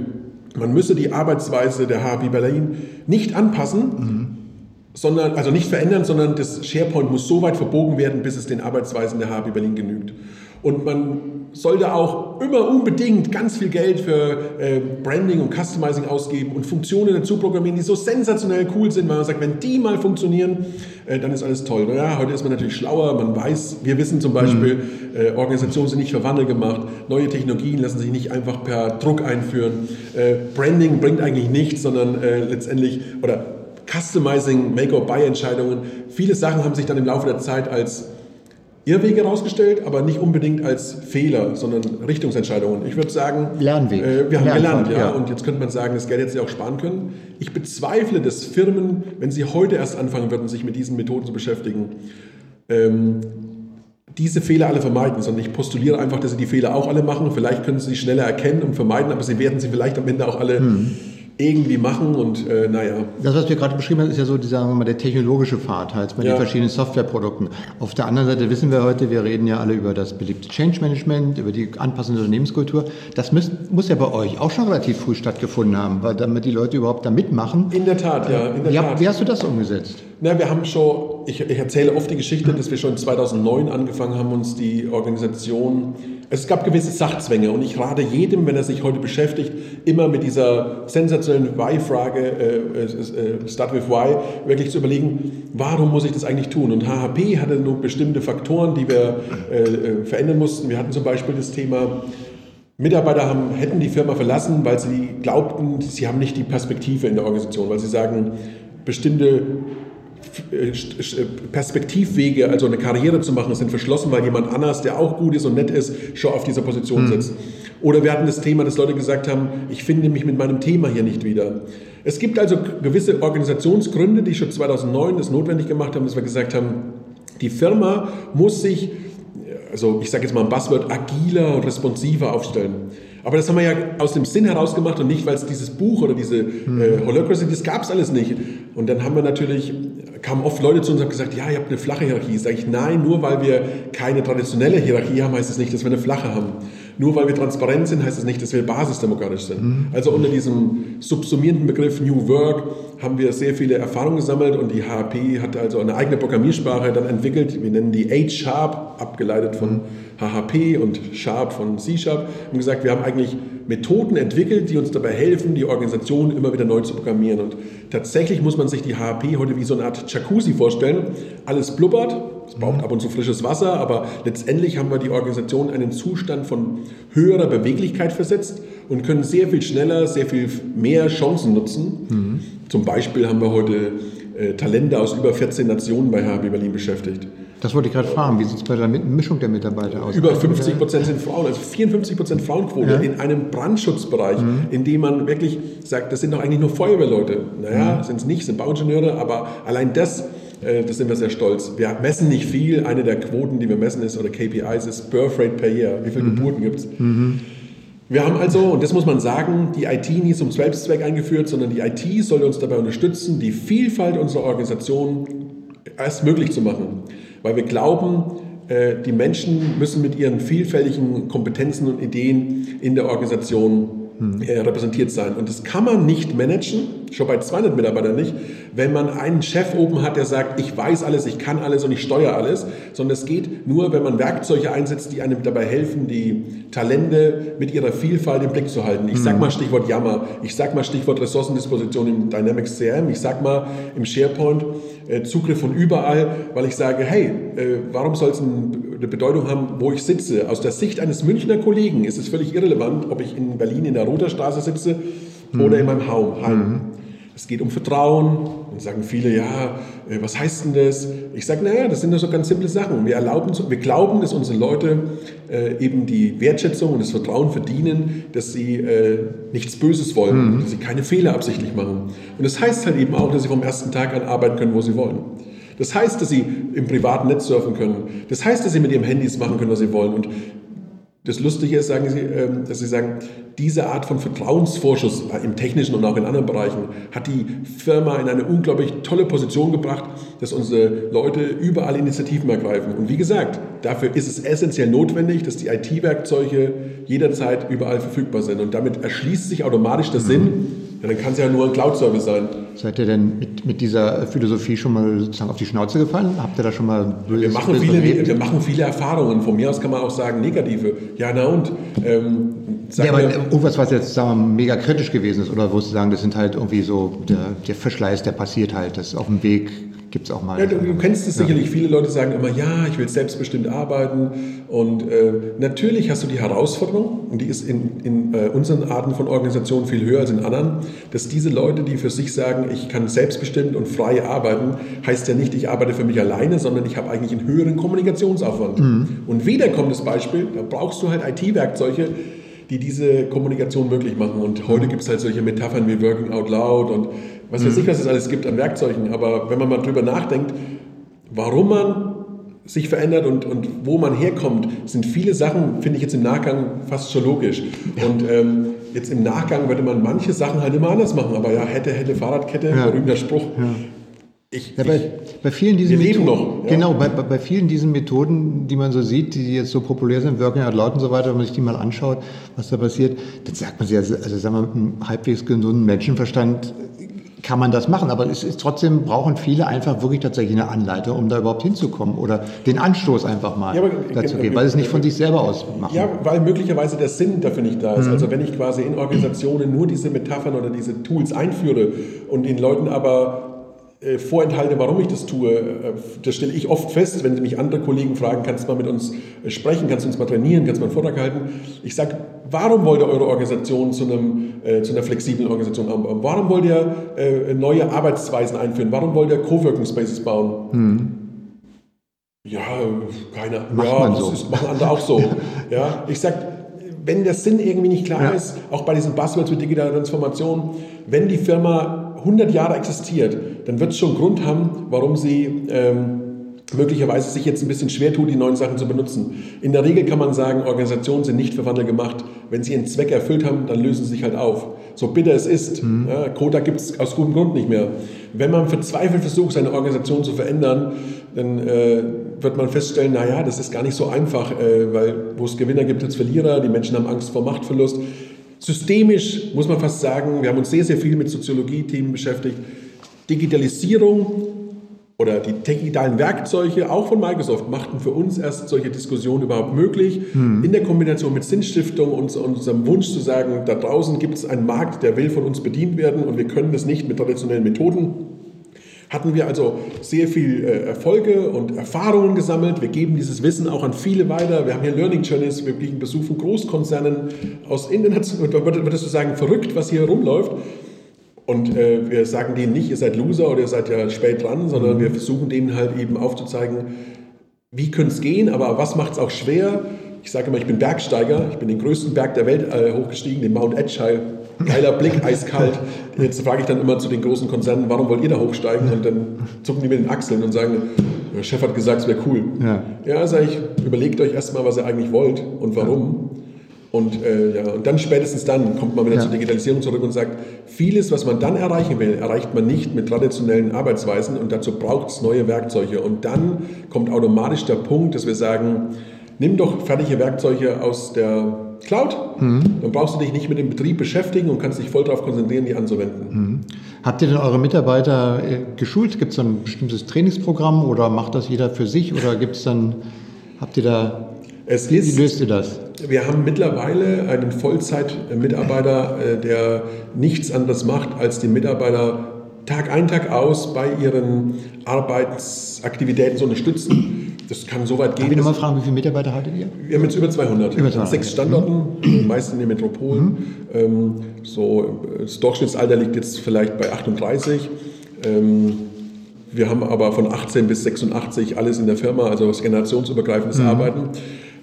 man müsse die Arbeitsweise der HB Berlin nicht anpassen, mhm. sondern, also nicht verändern, sondern das SharePoint muss so weit verbogen werden, bis es den Arbeitsweisen der HB Berlin genügt. Und man sollte auch immer unbedingt ganz viel Geld für äh, Branding und Customizing ausgeben und Funktionen dazu programmieren, die so sensationell cool sind, weil man sagt, wenn die mal funktionieren, äh, dann ist alles toll. Ja, heute ist man natürlich schlauer, man weiß, wir wissen zum Beispiel, mhm. äh, Organisationen sind nicht für Wandel gemacht, neue Technologien lassen sich nicht einfach per Druck einführen. Äh, Branding bringt eigentlich nichts, sondern äh, letztendlich, oder Customizing, Make-or-Buy-Entscheidungen, viele Sachen haben sich dann im Laufe der Zeit als Irrwege herausgestellt, aber nicht unbedingt als Fehler, sondern Richtungsentscheidungen. Ich würde sagen, Lernweg. Äh, wir haben Lernfahrt, gelernt, ja, ja, Und jetzt könnte man sagen, das Geld hätte sie auch sparen können. Ich bezweifle, dass Firmen, wenn sie heute erst anfangen würden, sich mit diesen Methoden zu beschäftigen, ähm, diese Fehler alle vermeiden, sondern ich postuliere einfach, dass sie die Fehler auch alle machen. Vielleicht können sie sie schneller erkennen und vermeiden, aber sie werden sie vielleicht am Ende auch alle hm irgendwie machen und äh, naja. Das, was wir gerade beschrieben haben, ist ja so dieser, mal, der technologische Pfad halt bei ja. den verschiedenen Softwareprodukten. Auf der anderen Seite wissen wir heute, wir reden ja alle über das beliebte Change Management, über die anpassende Unternehmenskultur. Das muss, muss ja bei euch auch schon relativ früh stattgefunden haben, weil damit die Leute überhaupt da mitmachen. In der Tat, ja. In der wie, Tat. wie hast du das umgesetzt? Na, wir haben schon, ich, ich erzähle oft die Geschichte, dass wir schon 2009 angefangen haben, uns die Organisation es gab gewisse Sachzwänge und ich rate jedem, wenn er sich heute beschäftigt, immer mit dieser sensationellen Why-Frage, äh, äh, Start with Why, wirklich zu überlegen, warum muss ich das eigentlich tun? Und HHP hatte nur bestimmte Faktoren, die wir äh, äh, verändern mussten. Wir hatten zum Beispiel das Thema, Mitarbeiter haben, hätten die Firma verlassen, weil sie glaubten, sie haben nicht die Perspektive in der Organisation, weil sie sagen, bestimmte Perspektivwege, also eine Karriere zu machen, sind verschlossen, weil jemand anders, der auch gut ist und nett ist, schon auf dieser Position mhm. sitzt. Oder wir hatten das Thema, dass Leute gesagt haben, ich finde mich mit meinem Thema hier nicht wieder. Es gibt also gewisse Organisationsgründe, die schon 2009 das notwendig gemacht haben, dass wir gesagt haben, die Firma muss sich, also ich sage jetzt mal ein Buzzword, agiler und responsiver aufstellen. Aber das haben wir ja aus dem Sinn heraus gemacht und nicht, weil es dieses Buch oder diese mhm. äh, Holacracy, das gab es alles nicht. Und dann haben wir natürlich, kamen oft Leute zu uns und haben gesagt, ja, ihr habt eine flache Hierarchie. Sage ich, nein, nur weil wir keine traditionelle Hierarchie haben, heißt es das nicht, dass wir eine flache haben. Nur weil wir transparent sind, heißt das nicht, dass wir basisdemokratisch sind. Also unter diesem subsumierenden Begriff New Work haben wir sehr viele Erfahrungen gesammelt und die HAP hat also eine eigene Programmiersprache dann entwickelt. Wir nennen die H-Sharp, abgeleitet von HHP und Sharp von C-Sharp, haben gesagt, wir haben eigentlich Methoden entwickelt, die uns dabei helfen, die Organisation immer wieder neu zu programmieren. Und tatsächlich muss man sich die HHP heute wie so eine Art Jacuzzi vorstellen. Alles blubbert, es braucht mhm. ab und zu frisches Wasser, aber letztendlich haben wir die Organisation in einen Zustand von höherer Beweglichkeit versetzt und können sehr viel schneller, sehr viel mehr Chancen nutzen. Mhm. Zum Beispiel haben wir heute äh, Talente aus über 14 Nationen bei HHP Berlin beschäftigt. Das wollte ich gerade fragen. Wie sieht es bei der Mischung der Mitarbeiter aus? Über 50 Prozent sind Frauen, also 54 Prozent Frauenquote ja. in einem Brandschutzbereich, mhm. in dem man wirklich sagt, das sind doch eigentlich nur Feuerwehrleute. Naja, mhm. sind es nicht, sind Bauingenieure, aber allein das, äh, das sind wir sehr stolz. Wir messen nicht viel. Eine der Quoten, die wir messen, ist, oder KPIs, ist Birth Rate per Year. Wie viele mhm. Geburten gibt es? Mhm. Wir haben also, und das muss man sagen, die IT nie zum Selbstzweck eingeführt, sondern die IT soll uns dabei unterstützen, die Vielfalt unserer Organisation erst möglich zu machen weil wir glauben, äh, die Menschen müssen mit ihren vielfältigen Kompetenzen und Ideen in der Organisation hm. äh, repräsentiert sein. Und das kann man nicht managen, schon bei 200 Mitarbeitern nicht, wenn man einen Chef oben hat, der sagt, ich weiß alles, ich kann alles und ich steuere alles, sondern es geht nur, wenn man Werkzeuge einsetzt, die einem dabei helfen, die Talente mit ihrer Vielfalt im Blick zu halten. Ich sag hm. mal Stichwort Jammer, ich sag mal Stichwort Ressourcendisposition im Dynamics CRM, ich sag mal im SharePoint Zugriff von überall, weil ich sage, hey, äh, warum soll es eine Bedeutung haben, wo ich sitze? Aus der Sicht eines Münchner Kollegen ist es völlig irrelevant, ob ich in Berlin in der Roterstraße sitze mhm. oder in meinem Heim. Mhm. Es geht um Vertrauen. Und sagen viele, ja, äh, was heißt denn das? Ich sage, naja, das sind ja so ganz simple Sachen. Wir, erlauben, wir glauben, dass unsere Leute äh, eben die Wertschätzung und das Vertrauen verdienen, dass sie äh, nichts Böses wollen, mhm. dass sie keine Fehler absichtlich machen. Und das heißt halt eben auch, dass sie vom ersten Tag an arbeiten können, wo sie wollen. Das heißt, dass sie im privaten Netz surfen können. Das heißt, dass sie mit ihrem Handys machen können, was sie wollen. Und das Lustige ist, sagen Sie, ähm, dass Sie sagen, diese Art von Vertrauensvorschuss im technischen und auch in anderen Bereichen hat die Firma in eine unglaublich tolle Position gebracht, dass unsere Leute überall Initiativen ergreifen. Und wie gesagt, dafür ist es essentiell notwendig, dass die IT-Werkzeuge jederzeit überall verfügbar sind. Und damit erschließt sich automatisch der Sinn, ja, dann kann es ja nur ein Cloud-Service sein. Seid ihr denn mit, mit, dieser Philosophie schon mal sozusagen auf die Schnauze gefallen? Habt ihr da schon mal wir machen, viele, wir machen viele Erfahrungen. Von mir aus kann man auch sagen negative. Ja, na und? Ähm, ja, aber irgendwas, was jetzt sagen wir, mega kritisch gewesen ist oder wo Sie sagen, das sind halt irgendwie so der, der Verschleiß, der passiert halt, das auf dem Weg gibt es auch mal. Ja, du, du kennst es ja. sicherlich. Viele Leute sagen immer, ja, ich will selbstbestimmt arbeiten. Und äh, natürlich hast du die Herausforderung, und die ist in, in äh, unseren Arten von Organisationen viel höher als in anderen, dass diese Leute, die für sich sagen, ich kann selbstbestimmt und frei arbeiten, heißt ja nicht, ich arbeite für mich alleine, sondern ich habe eigentlich einen höheren Kommunikationsaufwand. Mhm. Und wieder kommt das Beispiel, da brauchst du halt IT-Werkzeuge, die diese Kommunikation möglich machen. Und heute gibt es halt solche Metaphern wie Working Out Loud und was weiß ich, was es alles gibt an Werkzeugen. Aber wenn man mal drüber nachdenkt, warum man sich verändert und, und wo man herkommt, sind viele Sachen, finde ich jetzt im Nachgang fast schon logisch. Und ähm, jetzt im Nachgang würde man manche Sachen halt immer anders machen. Aber ja, hätte, hätte, Fahrradkette, ja. berühmter Spruch. Ja. Ich, ja, bei, ich, bei, vielen diesen Methoden, noch, ja. genau, bei, bei, vielen diesen Methoden, die man so sieht, die jetzt so populär sind, Working Out Loud und so weiter, wenn man sich die mal anschaut, was da passiert, dann sagt man sich, also, also sagen wir, mit einem halbwegs gesunden Menschenverstand kann man das machen. Aber es ist trotzdem brauchen viele einfach wirklich tatsächlich eine Anleitung, um da überhaupt hinzukommen oder den Anstoß einfach mal ja, dazu geben, weil es nicht von sich selber aus machen. Ja, weil möglicherweise der Sinn dafür nicht da ist. Mhm. Also wenn ich quasi in Organisationen nur diese Metaphern oder diese Tools einführe und den Leuten aber äh, vorenthalte, warum ich das tue. Äh, das stelle ich oft fest, wenn mich andere Kollegen fragen, kannst du mal mit uns äh, sprechen, kannst du uns mal trainieren, kannst du mal einen Vortrag halten. Ich sage, warum wollt ihr eure Organisation zu, einem, äh, zu einer flexiblen Organisation haben? Warum wollt ihr äh, neue Arbeitsweisen einführen? Warum wollt ihr Coworking Spaces bauen? Hm. Ja, keine Ahnung. Ja, das so. ist, machen andere auch so. <laughs> ja, ich sage, wenn der Sinn irgendwie nicht klar ja. ist, auch bei diesen Buzzwords mit digitaler Transformation, wenn die Firma 100 Jahre existiert, dann wird es schon Grund haben, warum sie ähm, möglicherweise sich jetzt ein bisschen schwer tut, die neuen Sachen zu benutzen. In der Regel kann man sagen, Organisationen sind nicht für Wandel gemacht. Wenn sie ihren Zweck erfüllt haben, dann lösen sie sich halt auf. So bitter es ist, mhm. ja, Quota gibt es aus gutem Grund nicht mehr. Wenn man verzweifelt versucht, seine Organisation zu verändern, dann äh, wird man feststellen, naja, das ist gar nicht so einfach, äh, weil wo es Gewinner gibt, gibt es Verlierer, die Menschen haben Angst vor Machtverlust. Systemisch muss man fast sagen, wir haben uns sehr, sehr viel mit Soziologie-Themen beschäftigt. Digitalisierung oder die digitalen Werkzeuge, auch von Microsoft, machten für uns erst solche Diskussionen überhaupt möglich. Hm. In der Kombination mit Sinnstiftung und unserem Wunsch zu sagen, da draußen gibt es einen Markt, der will von uns bedient werden und wir können das nicht mit traditionellen Methoden hatten wir also sehr viel äh, Erfolge und Erfahrungen gesammelt. Wir geben dieses Wissen auch an viele weiter. Wir haben hier Learning Journeys, wir kriegen Besuch von Großkonzernen aus international. Würdest du sagen, verrückt, was hier rumläuft? Und äh, wir sagen denen nicht, ihr seid Loser oder ihr seid ja spät dran, sondern wir versuchen denen halt eben aufzuzeigen, wie könnte es gehen, aber was macht es auch schwer? Ich sage immer, ich bin Bergsteiger, ich bin den größten Berg der Welt äh, hochgestiegen, den Mount Edgehile geiler Blick, <laughs> eiskalt. Jetzt frage ich dann immer zu den großen Konzernen, warum wollt ihr da hochsteigen? Und dann zucken die mit den Achseln und sagen, der Chef hat gesagt, es wäre cool. Ja, ja sage ich, überlegt euch erstmal, was ihr eigentlich wollt und warum. Und, äh, ja, und dann spätestens dann kommt man wieder ja. zur Digitalisierung zurück und sagt, vieles, was man dann erreichen will, erreicht man nicht mit traditionellen Arbeitsweisen und dazu braucht es neue Werkzeuge. Und dann kommt automatisch der Punkt, dass wir sagen, nimm doch fertige Werkzeuge aus der Cloud. Mhm. Dann brauchst du dich nicht mit dem Betrieb beschäftigen und kannst dich voll darauf konzentrieren, die anzuwenden. Mhm. Habt ihr denn eure Mitarbeiter äh, geschult? Gibt es ein bestimmtes Trainingsprogramm oder macht das jeder für sich oder gibt es dann, habt ihr da, es wie ist, löst ihr das? Wir haben mittlerweile einen Vollzeitmitarbeiter, äh, der nichts anderes macht, als den Mitarbeiter Tag ein, Tag aus bei ihren Arbeitsaktivitäten zu unterstützen das kann so weit gehen. Darf ich nochmal fragen, wie viele Mitarbeiter hattet ihr? Wir haben jetzt über 200. Über 200. Sechs Standorten, mhm. meist in den Metropolen. Mhm. Ähm, so, das Durchschnittsalter liegt jetzt vielleicht bei 38. Ähm, wir haben aber von 18 bis 86 alles in der Firma, also das generationsübergreifendes mhm. Arbeiten.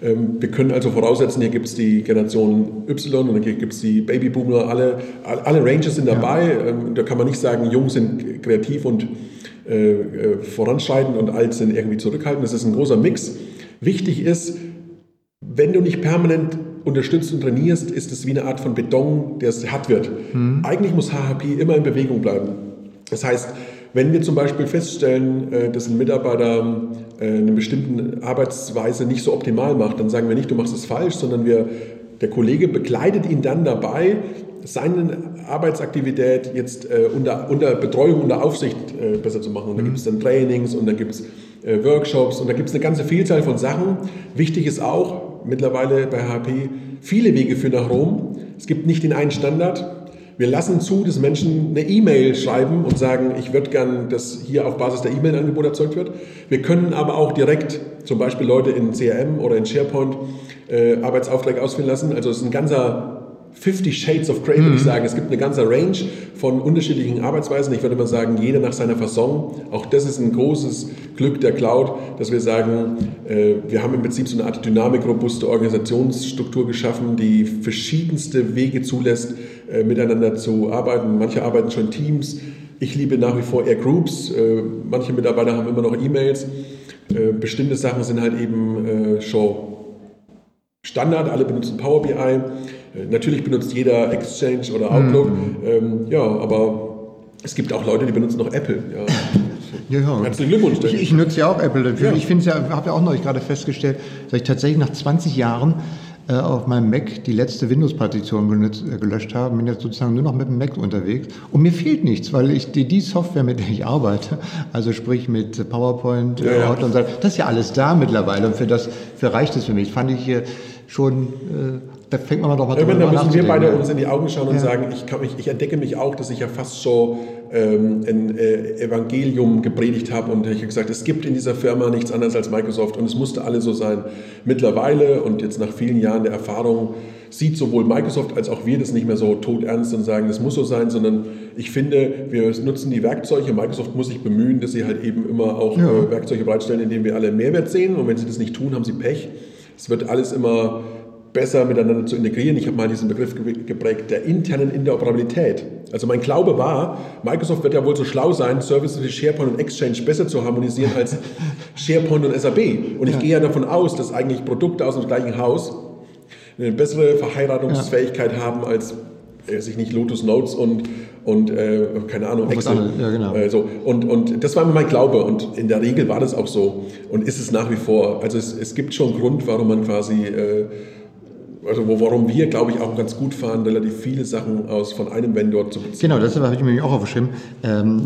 Ähm, wir können also voraussetzen, hier gibt es die Generation Y und dann gibt es die Babyboomer, alle, alle Ranges sind dabei. Ja. Ähm, da kann man nicht sagen, Jung sind kreativ und äh, äh, voranschreitend und alt sind irgendwie zurückhaltend. Das ist ein großer Mix. Wichtig ist, wenn du nicht permanent unterstützt und trainierst, ist es wie eine Art von Beton, der hart wird. Mhm. Eigentlich muss HHP immer in Bewegung bleiben. Das heißt, wenn wir zum Beispiel feststellen, äh, dass ein Mitarbeiter eine bestimmte Arbeitsweise nicht so optimal macht, dann sagen wir nicht, du machst es falsch, sondern wir, der Kollege begleitet ihn dann dabei, seine Arbeitsaktivität jetzt äh, unter, unter Betreuung, unter Aufsicht äh, besser zu machen. Und da gibt es dann Trainings und dann gibt es äh, Workshops und da gibt es eine ganze Vielzahl von Sachen. Wichtig ist auch mittlerweile bei HP, viele Wege führen nach Rom. Es gibt nicht den einen Standard. Wir lassen zu, dass Menschen eine E-Mail schreiben und sagen, ich würde gern, dass hier auf Basis der E-Mail-Angebot erzeugt wird. Wir können aber auch direkt zum Beispiel Leute in CRM oder in SharePoint äh, Arbeitsaufträge ausführen lassen. Also es ist ein ganzer 50 Shades of Grey, würde ich mhm. sagen. Es gibt eine ganze Range von unterschiedlichen Arbeitsweisen. Ich würde mal sagen, jeder nach seiner Fasson. Auch das ist ein großes Glück der Cloud, dass wir sagen, äh, wir haben im Prinzip so eine Art dynamikrobuste Organisationsstruktur geschaffen, die verschiedenste Wege zulässt, äh, miteinander zu arbeiten. Manche arbeiten schon in Teams. Ich liebe nach wie vor eher Groups. Äh, manche Mitarbeiter haben immer noch E-Mails. Bestimmte Sachen sind halt eben schon Standard. Alle benutzen Power BI. Äh, natürlich benutzt jeder Exchange oder Outlook, mhm. ähm, ja, aber es gibt auch Leute, die benutzen noch Apple. Ja. <laughs> Ja, ja. Herzlichen Glückwunsch. Ich, ich, nutze ja auch Apple dafür. Ja. Ich finde es ja, habe ja auch neulich gerade festgestellt, dass ich tatsächlich nach 20 Jahren äh, auf meinem Mac die letzte Windows-Partition äh, gelöscht habe, bin jetzt sozusagen nur noch mit dem Mac unterwegs. Und mir fehlt nichts, weil ich die, die Software, mit der ich arbeite, <laughs> also sprich mit PowerPoint, ja, ja. und so, das ist ja alles da mittlerweile und für das für reicht es für mich. Fand ich hier schon äh, da fängt man doch mal drüber an. Da müssen wir beide uns in die Augen schauen und ja. sagen, ich, kann mich, ich entdecke mich auch, dass ich ja fast so ähm, ein äh, Evangelium gepredigt habe und ich habe gesagt, es gibt in dieser Firma nichts anderes als Microsoft und es musste alle so sein. Mittlerweile und jetzt nach vielen Jahren der Erfahrung sieht sowohl Microsoft als auch wir das nicht mehr so todernst und sagen, das muss so sein, sondern ich finde, wir nutzen die Werkzeuge. Microsoft muss sich bemühen, dass sie halt eben immer auch ja. Äh, Werkzeuge bereitstellen, indem wir alle Mehrwert sehen und wenn sie das nicht tun, haben sie Pech. Es wird alles immer besser miteinander zu integrieren. Ich habe mal diesen Begriff geprägt der internen Interoperabilität. Also mein Glaube war, Microsoft wird ja wohl so schlau sein, Services wie SharePoint und Exchange besser zu harmonisieren als <laughs> SharePoint und SAP. Und ich ja. gehe ja davon aus, dass eigentlich Produkte aus dem gleichen Haus eine bessere Verheiratungsfähigkeit ja. haben als äh, sich nicht Lotus Notes und und äh, keine Ahnung, Excel. Ja, genau. Äh, so. und, und das war immer mein Glaube und in der Regel war das auch so und ist es nach wie vor. Also es, es gibt schon Grund, warum man quasi äh, also warum wir, glaube ich, auch ganz gut fahren, relativ viele Sachen aus von einem Vendor zu beziehen. Genau, das habe ich mir auch aufgeschrieben. Ähm,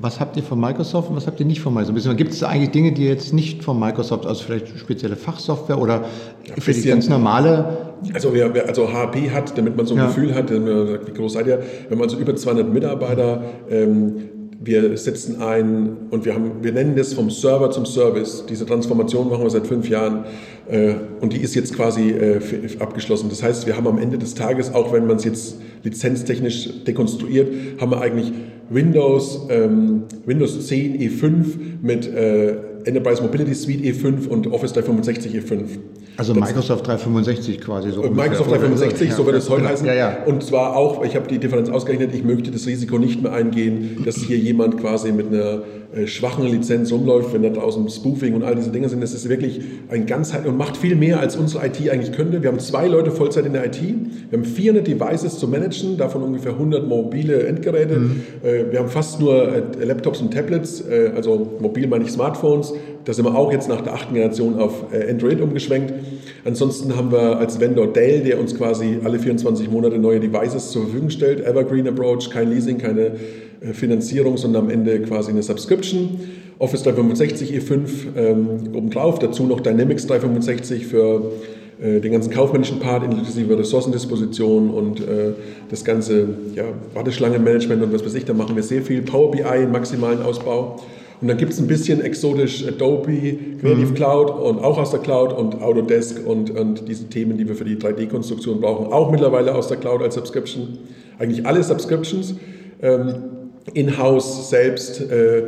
was habt ihr von Microsoft und was habt ihr nicht von Microsoft? Gibt es eigentlich Dinge, die jetzt nicht von Microsoft, also vielleicht spezielle Fachsoftware oder ja, für die ganz normale? Also, wer, wer, also HP hat, damit man so ein ja. Gefühl hat, wie groß seid ihr, wenn man so über 200 Mitarbeiter ähm, wir setzen ein und wir, haben, wir nennen das vom Server zum Service. Diese Transformation machen wir seit fünf Jahren äh, und die ist jetzt quasi äh, abgeschlossen. Das heißt, wir haben am Ende des Tages, auch wenn man es jetzt lizenztechnisch dekonstruiert, haben wir eigentlich Windows, ähm, Windows 10 E5 mit äh, Enterprise Mobility Suite E5 und Office 365 E5. Also Microsoft 365 quasi so. Microsoft 365, so wird es heute heißen. Ja, ja. Und zwar auch, ich habe die Differenz ausgerechnet, ich möchte das Risiko nicht mehr eingehen, dass hier jemand quasi mit einer äh, schwachen Lizenz rumläuft, wenn da draußen Spoofing und all diese Dinge sind. Das ist wirklich ein Ganzheit und macht viel mehr, als unsere IT eigentlich könnte. Wir haben zwei Leute Vollzeit in der IT. Wir haben 400 Devices zu managen, davon ungefähr 100 mobile Endgeräte. Mhm. Äh, wir haben fast nur äh, Laptops und Tablets, also mobil meine ich Smartphones. Da sind wir auch jetzt nach der achten Generation auf Android umgeschwenkt. Ansonsten haben wir als Vendor Dell, der uns quasi alle 24 Monate neue Devices zur Verfügung stellt. Evergreen Approach, kein Leasing, keine äh, Finanzierung, sondern am Ende quasi eine Subscription. Office 365 E5 ähm, obendrauf, dazu noch Dynamics 365 für äh, den ganzen kaufmännischen Part inklusive Ressourcendisposition und äh, das ganze ja, Warteschlangenmanagement und was weiß ich, da machen wir sehr viel. Power BI in maximalen Ausbau. Und dann gibt es ein bisschen exotisch Adobe, Creative mhm. Cloud und auch aus der Cloud und Autodesk und, und diese Themen, die wir für die 3D-Konstruktion brauchen, auch mittlerweile aus der Cloud als Subscription. Eigentlich alle Subscriptions. Ähm, in-house selbst äh,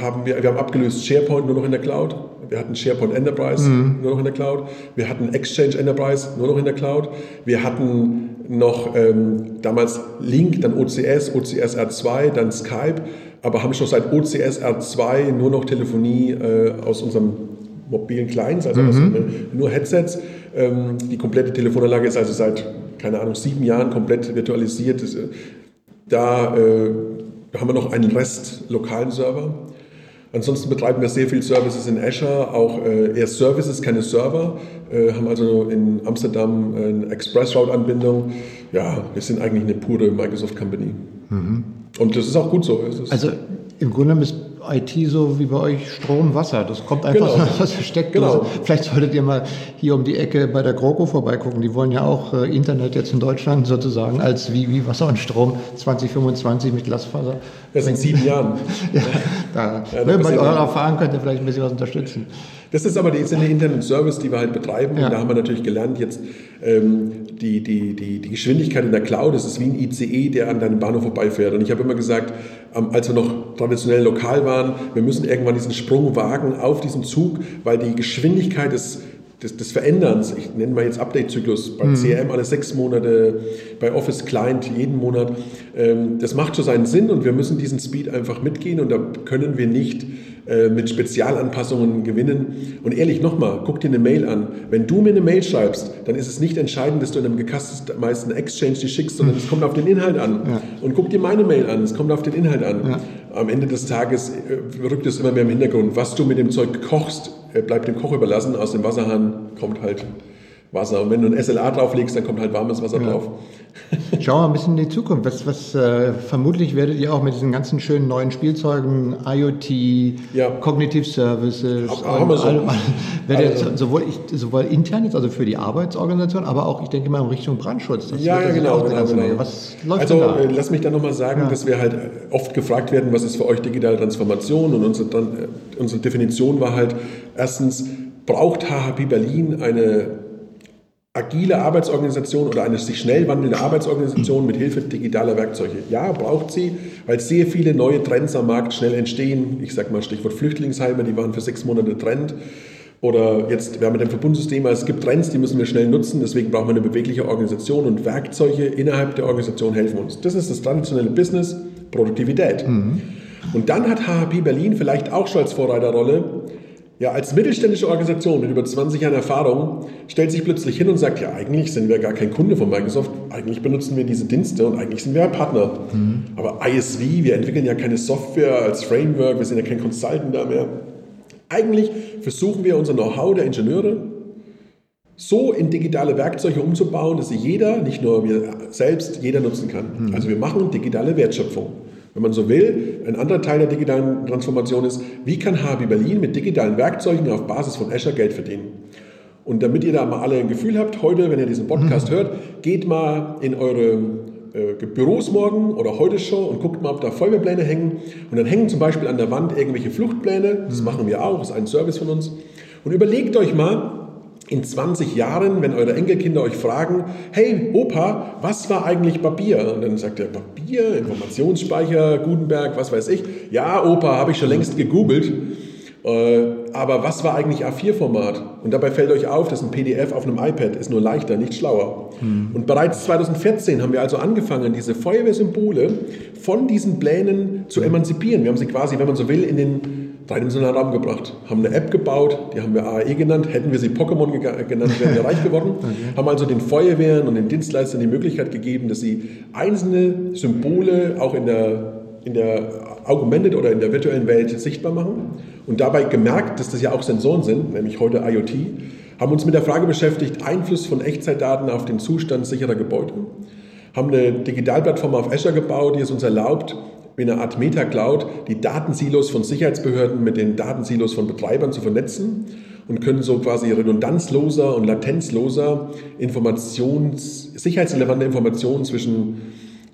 haben wir, wir haben abgelöst SharePoint nur noch in der Cloud. Wir hatten SharePoint Enterprise mhm. nur noch in der Cloud. Wir hatten Exchange Enterprise nur noch in der Cloud. Wir hatten noch ähm, damals Link, dann OCS, OCS R2, dann Skype, aber haben schon seit OCS R2 nur noch Telefonie äh, aus unserem mobilen Clients, also mhm. ne, nur Headsets. Ähm, die komplette Telefonanlage ist also seit, keine Ahnung, sieben Jahren komplett virtualisiert. Äh, da äh, haben wir noch einen Rest lokalen Server. Ansonsten betreiben wir sehr viel Services in Azure, auch äh, eher Services, keine Server. Äh, haben also in Amsterdam eine Express-Route-Anbindung. Ja, wir sind eigentlich eine pure Microsoft Company. Mhm. Und das ist auch gut so. also im Grunde ist IT so wie bei euch Strom, Wasser. Das kommt einfach genau. aus der Steckdose. Genau. Vielleicht solltet ihr mal hier um die Ecke bei der GroKo vorbeigucken. Die wollen ja auch äh, Internet jetzt in Deutschland sozusagen als wie, wie Wasser und Strom 2025 mit Glasfaser. Das in sieben Jahren. <laughs> ja, da, ja, da mit eurer Erfahrung könnt ihr vielleicht ein bisschen was unterstützen. Das ist aber die, ist eine Internet Service, die wir halt betreiben. Ja. Und da haben wir natürlich gelernt, jetzt ähm, die, die, die, die Geschwindigkeit in der Cloud, das ist wie ein ICE, der an deinem Bahnhof vorbeifährt. Und ich habe immer gesagt, ähm, als wir noch traditionell lokal waren, wir müssen irgendwann diesen Sprung wagen auf diesen Zug, weil die Geschwindigkeit des des, des Veränderns, ich nenne mal jetzt Update-Zyklus, bei mhm. CRM alle sechs Monate, bei Office Client jeden Monat, ähm, das macht so seinen Sinn und wir müssen diesen Speed einfach mitgehen und da können wir nicht äh, mit Spezialanpassungen gewinnen. Und ehrlich nochmal, guck dir eine Mail an. Wenn du mir eine Mail schreibst, dann ist es nicht entscheidend, dass du in einem gecustomized Exchange die schickst, sondern es kommt auf den Inhalt an. Ja. Und guck dir meine Mail an, es kommt auf den Inhalt an. Ja. Am Ende des Tages äh, rückt es immer mehr im Hintergrund. Was du mit dem Zeug kochst, äh, bleibt dem Koch überlassen. Aus dem Wasserhahn kommt halt Wasser. Und wenn du ein SLA drauflegst, dann kommt halt warmes Wasser ja. drauf. <laughs> Schauen wir ein bisschen in die Zukunft. Was, was äh, vermutlich werdet ihr auch mit diesen ganzen schönen neuen Spielzeugen, IoT, ja. Cognitive Services, auch, auch so. allem, werdet also, sowohl, ich, sowohl intern jetzt, also für die Arbeitsorganisation, aber auch, ich denke mal, in Richtung Brandschutz. Das ja, ja, genau. genau, genau. Was läuft also, da? Äh, lass mich da nochmal sagen, ja. dass wir halt oft gefragt werden, was ist für euch digitale Transformation? Und unsere, äh, unsere Definition war halt, erstens, braucht HHP Berlin eine agile Arbeitsorganisation oder eine sich schnell wandelnde Arbeitsorganisation mit Hilfe digitaler Werkzeuge. Ja, braucht sie, weil sehr viele neue Trends am Markt schnell entstehen. Ich sage mal Stichwort Flüchtlingsheime, die waren für sechs Monate Trend. Oder jetzt, wir haben mit dem Verbundsystem, also es gibt Trends, die müssen wir schnell nutzen, deswegen brauchen wir eine bewegliche Organisation und Werkzeuge innerhalb der Organisation helfen uns. Das ist das traditionelle Business, Produktivität. Mhm. Und dann hat HHP Berlin vielleicht auch schon als Vorreiterrolle ja, als mittelständische Organisation mit über 20 Jahren Erfahrung stellt sich plötzlich hin und sagt, ja, eigentlich sind wir gar kein Kunde von Microsoft, eigentlich benutzen wir diese Dienste und eigentlich sind wir ein Partner. Mhm. Aber ISV, wir entwickeln ja keine Software als Framework, wir sind ja kein Consultant da mehr. Eigentlich versuchen wir unser Know-how der Ingenieure so in digitale Werkzeuge umzubauen, dass sie jeder, nicht nur wir selbst, jeder nutzen kann. Mhm. Also wir machen digitale Wertschöpfung wenn man so will. Ein anderer Teil der digitalen Transformation ist, wie kann HB Berlin mit digitalen Werkzeugen auf Basis von Azure Geld verdienen? Und damit ihr da mal alle ein Gefühl habt, heute, wenn ihr diesen Podcast mhm. hört, geht mal in eure äh, Büros morgen oder heute schon und guckt mal, ob da Feuerwehrpläne hängen. Und dann hängen zum Beispiel an der Wand irgendwelche Fluchtpläne. Das mhm. machen wir auch, ist ein Service von uns. Und überlegt euch mal, in 20 Jahren, wenn eure Enkelkinder euch fragen, hey Opa, was war eigentlich Papier? Und dann sagt er, Papier, Informationsspeicher, Gutenberg, was weiß ich. Ja, Opa, habe ich schon längst gegoogelt. Äh, aber was war eigentlich A4-Format? Und dabei fällt euch auf, dass ein PDF auf einem iPad ist nur leichter, nicht schlauer. Hm. Und bereits 2014 haben wir also angefangen, diese Feuerwehrsymbole von diesen Plänen zu emanzipieren. Wir haben sie quasi, wenn man so will, in den dreidimensionalen Raum gebracht. Haben eine App gebaut, die haben wir AAE genannt. Hätten wir sie Pokémon genannt, wären wir reich geworden. <laughs> Okay. Haben also den Feuerwehren und den Dienstleistern die Möglichkeit gegeben, dass sie einzelne Symbole auch in der, in der Augmented oder in der virtuellen Welt sichtbar machen. Und dabei gemerkt, dass das ja auch Sensoren sind, nämlich heute IoT, haben uns mit der Frage beschäftigt, Einfluss von Echtzeitdaten auf den Zustand sicherer Gebäude. Haben eine Digitalplattform auf Azure gebaut, die es uns erlaubt, wie eine Art Meta-Cloud die Datensilos von Sicherheitsbehörden mit den Datensilos von Betreibern zu vernetzen und können so quasi redundanzloser und latenzloser Informations, sicherheitsrelevante Informationen zwischen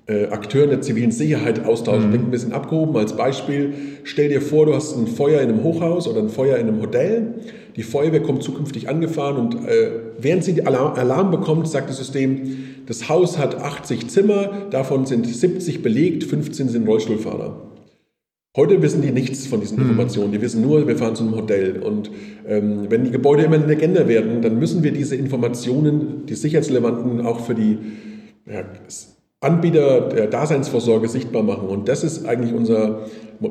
äh, Akteuren der zivilen Sicherheit austauschen. Mhm. Denk ein bisschen abgehoben als Beispiel. Stell dir vor, du hast ein Feuer in einem Hochhaus oder ein Feuer in einem Hotel. Die Feuerwehr kommt zukünftig angefahren und äh, während sie Alarm, Alarm bekommt, sagt das System, das Haus hat 80 Zimmer, davon sind 70 belegt, 15 sind Rollstuhlfahrer. Heute wissen die nichts von diesen mhm. Informationen. Die wissen nur, wir fahren zu einem Hotel. Und ähm, wenn die Gebäude immer eine Legende werden, dann müssen wir diese Informationen, die sicherheitsrelevanten, auch für die ja, Anbieter der Daseinsvorsorge sichtbar machen. Und das ist eigentlich unser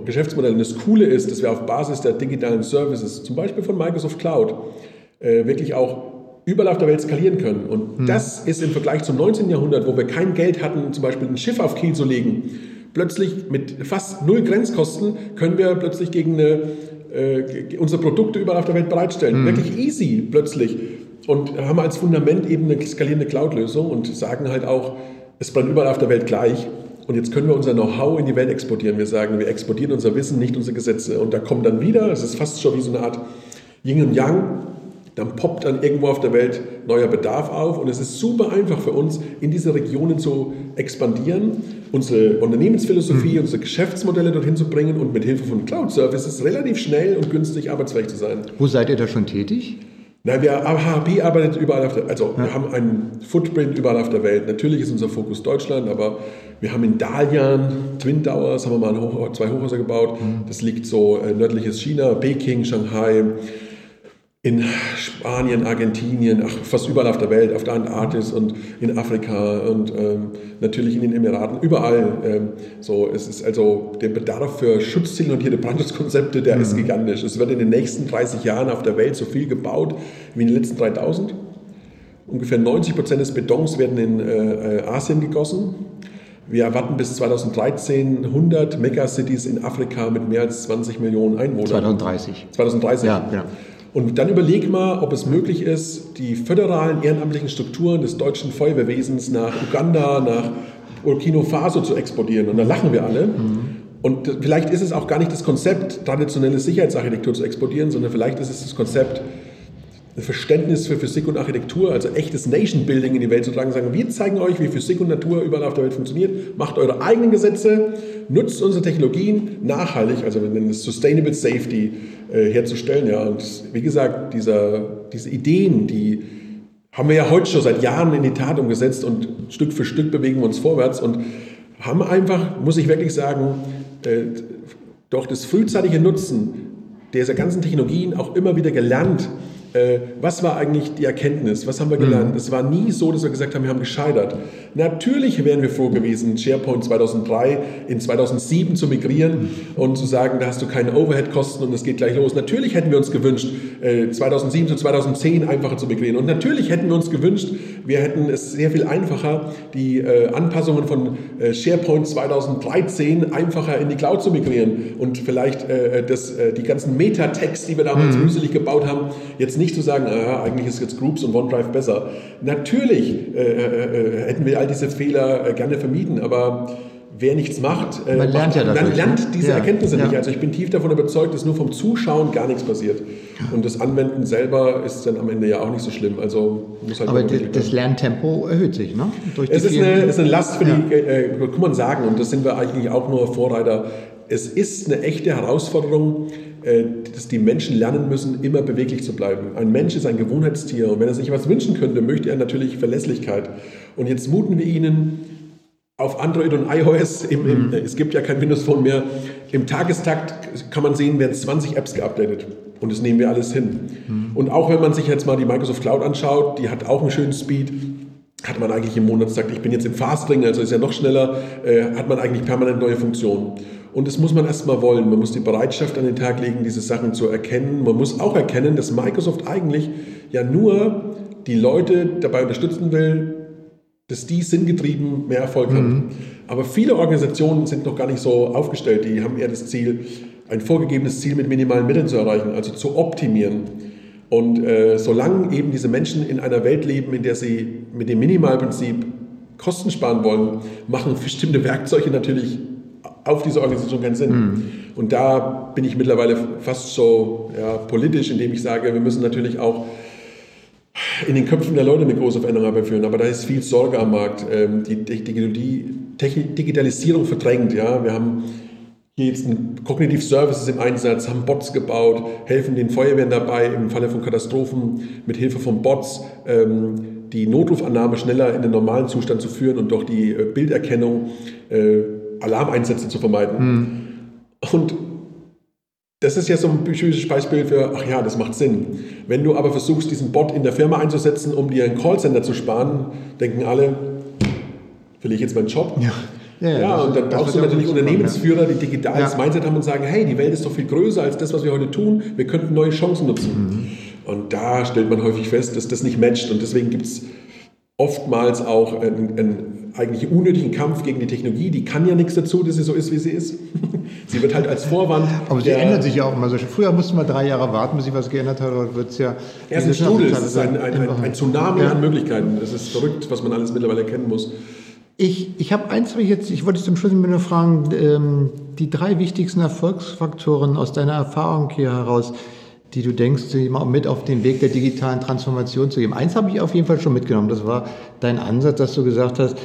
Geschäftsmodell. Und das Coole ist, dass wir auf Basis der digitalen Services, zum Beispiel von Microsoft Cloud, äh, wirklich auch überall auf der Welt skalieren können. Und hm. das ist im Vergleich zum 19. Jahrhundert, wo wir kein Geld hatten, zum Beispiel ein Schiff auf Kiel zu legen, plötzlich mit fast null Grenzkosten können wir plötzlich gegen eine, äh, unsere Produkte überall auf der Welt bereitstellen. Hm. Wirklich easy plötzlich. Und haben als Fundament eben eine skalierende Cloud-Lösung und sagen halt auch, es brennt überall auf der Welt gleich. Und jetzt können wir unser Know-how in die Welt exportieren. Wir sagen, wir exportieren unser Wissen, nicht unsere Gesetze. Und da kommt dann wieder, es ist fast schon wie so eine Art Yin und Yang, dann poppt dann irgendwo auf der Welt neuer Bedarf auf. Und es ist super einfach für uns, in diese Regionen zu expandieren, unsere Unternehmensphilosophie, mhm. unsere Geschäftsmodelle dorthin zu bringen und mit Hilfe von Cloud-Services relativ schnell und günstig arbeitsfähig zu sein. Wo seid ihr da schon tätig? Nein, wir, HHP arbeitet überall auf der. Also ja. wir haben einen Footprint überall auf der Welt. Natürlich ist unser Fokus Deutschland, aber wir haben in Dalian, Twin Towers, haben wir mal Hoch, zwei Hochhäuser gebaut. Mhm. Das liegt so äh, nördliches China, Peking, Shanghai, in Spanien, Argentinien, ach, fast überall auf der Welt, auf der Antarktis und in Afrika und ähm, natürlich in den Emiraten, überall. Ähm, so, es ist also der Bedarf für schutzzielorientierte Brandschutzkonzepte, der mhm. ist gigantisch. Es wird in den nächsten 30 Jahren auf der Welt so viel gebaut wie in den letzten 3000. Ungefähr 90 Prozent des Betons werden in äh, Asien gegossen. Wir erwarten bis 2013 100 Megacities in Afrika mit mehr als 20 Millionen Einwohnern. 2030. 2030. Ja, ja. Und dann überleg mal, ob es möglich ist, die föderalen ehrenamtlichen Strukturen des deutschen Feuerwehrwesens nach Uganda, nach Burkina Faso zu exportieren. Und da lachen wir alle. Mhm. Und vielleicht ist es auch gar nicht das Konzept, traditionelle Sicherheitsarchitektur zu exportieren, sondern vielleicht ist es das Konzept, ein Verständnis für Physik und Architektur, also echtes Nation Building in die Welt zu tragen, sagen, wir zeigen euch, wie Physik und Natur überall auf der Welt funktioniert, macht eure eigenen Gesetze, nutzt unsere Technologien nachhaltig, also wir nennen es Sustainable Safety äh, herzustellen. Ja. Und wie gesagt, dieser, diese Ideen, die haben wir ja heute schon seit Jahren in die Tat umgesetzt und Stück für Stück bewegen wir uns vorwärts und haben einfach, muss ich wirklich sagen, äh, durch das frühzeitige Nutzen dieser ganzen Technologien auch immer wieder gelernt, äh, was war eigentlich die Erkenntnis? Was haben wir gelernt? Mhm. Es war nie so, dass wir gesagt haben, wir haben gescheitert. Natürlich wären wir froh gewesen, SharePoint 2003 in 2007 zu migrieren mhm. und zu sagen, da hast du keine Overhead-Kosten und es geht gleich los. Natürlich hätten wir uns gewünscht, 2007 äh, zu 2010 einfacher zu migrieren. Und natürlich hätten wir uns gewünscht, wir hätten es sehr viel einfacher, die äh, Anpassungen von SharePoint 2013 einfacher in die Cloud zu migrieren und vielleicht das, die ganzen Metatext, die wir damals mhm. mühselig gebaut haben, jetzt nicht zu sagen, ah, eigentlich ist jetzt Groups und OneDrive besser. Natürlich äh, äh, hätten wir all diese Fehler äh, gerne vermieden, aber wer nichts macht, äh, Man lernt ja dann lernt diese ja. Erkenntnisse ja. nicht. Also ich bin tief davon überzeugt, dass nur vom Zuschauen gar nichts passiert. Und das Anwenden selber ist dann am Ende ja auch nicht so schlimm. Also muss halt Aber das Lerntempo erhöht sich, ne? Durch es ist eine, ist eine, Last für ja. die, äh, kann man sagen, und das sind wir eigentlich auch nur Vorreiter. Es ist eine echte Herausforderung, äh, dass die Menschen lernen müssen, immer beweglich zu bleiben. Ein Mensch ist ein Gewohnheitstier und wenn er sich was wünschen könnte, möchte er natürlich Verlässlichkeit. Und jetzt muten wir ihnen auf Android und iOS, im, im, mhm. es gibt ja kein Windows Phone mehr, im Tagestakt kann man sehen, werden 20 Apps geupdatet. Und das nehmen wir alles hin. Mhm. Und auch wenn man sich jetzt mal die Microsoft Cloud anschaut, die hat auch einen schönen Speed, hat man eigentlich im Monatstakt, ich bin jetzt im Fastring, also ist ja noch schneller, äh, hat man eigentlich permanent neue Funktionen. Und das muss man erstmal wollen. Man muss die Bereitschaft an den Tag legen, diese Sachen zu erkennen. Man muss auch erkennen, dass Microsoft eigentlich ja nur die Leute dabei unterstützen will, dass die sinngetrieben mehr Erfolg haben. Mhm. Aber viele Organisationen sind noch gar nicht so aufgestellt. Die haben eher das Ziel, ein vorgegebenes Ziel mit minimalen Mitteln zu erreichen, also zu optimieren. Und äh, solange eben diese Menschen in einer Welt leben, in der sie mit dem Minimalprinzip Kosten sparen wollen, machen bestimmte Werkzeuge natürlich auf diese Organisation keinen Sinn. Mhm. Und da bin ich mittlerweile fast so ja, politisch, indem ich sage, wir müssen natürlich auch in den Köpfen der Leute eine große Veränderung herbeiführen. Aber da ist viel Sorge am Markt. Ähm, die, die, die Digitalisierung verdrängt. Ja? Wir haben hier jetzt Cognitive Services im Einsatz, haben Bots gebaut, helfen den Feuerwehren dabei, im Falle von Katastrophen mit Hilfe von Bots ähm, die Notrufannahme schneller in den normalen Zustand zu führen und doch die äh, Bilderkennung äh, Alarmeinsätze zu vermeiden. Mhm. Und das ist ja so ein typisches Beispiel für, ach ja, das macht Sinn. Wenn du aber versuchst, diesen Bot in der Firma einzusetzen, um dir einen Callcenter zu sparen, denken alle, will ich jetzt meinen Job? Ja. Ja, ja, ja und dann brauchst du natürlich Unternehmensführer, die digitales ja. Mindset haben und sagen, hey, die Welt ist doch viel größer als das, was wir heute tun. Wir könnten neue Chancen nutzen. Mhm. Und da stellt man häufig fest, dass das nicht matcht. Und deswegen gibt es oftmals auch einen, einen eigentlich unnötigen Kampf gegen die Technologie. Die kann ja nichts dazu, dass sie so ist, wie sie ist. <laughs> sie wird halt als Vorwand. Aber sie ändert sich ja auch immer so. Früher musste man drei Jahre warten, bis sich was geändert hat. Heute wird es ja. Er ist ein Strudel, es ist ein, ein, ein, ein Tsunami ja. an Möglichkeiten. Es ist verrückt, was man alles mittlerweile erkennen muss. Ich, ich habe eins, ich jetzt, ich wollte zum Schluss nur fragen, ähm, die drei wichtigsten Erfolgsfaktoren aus deiner Erfahrung hier heraus die du denkst, mit auf den Weg der digitalen Transformation zu geben. Eins habe ich auf jeden Fall schon mitgenommen. Das war dein Ansatz, dass du gesagt hast,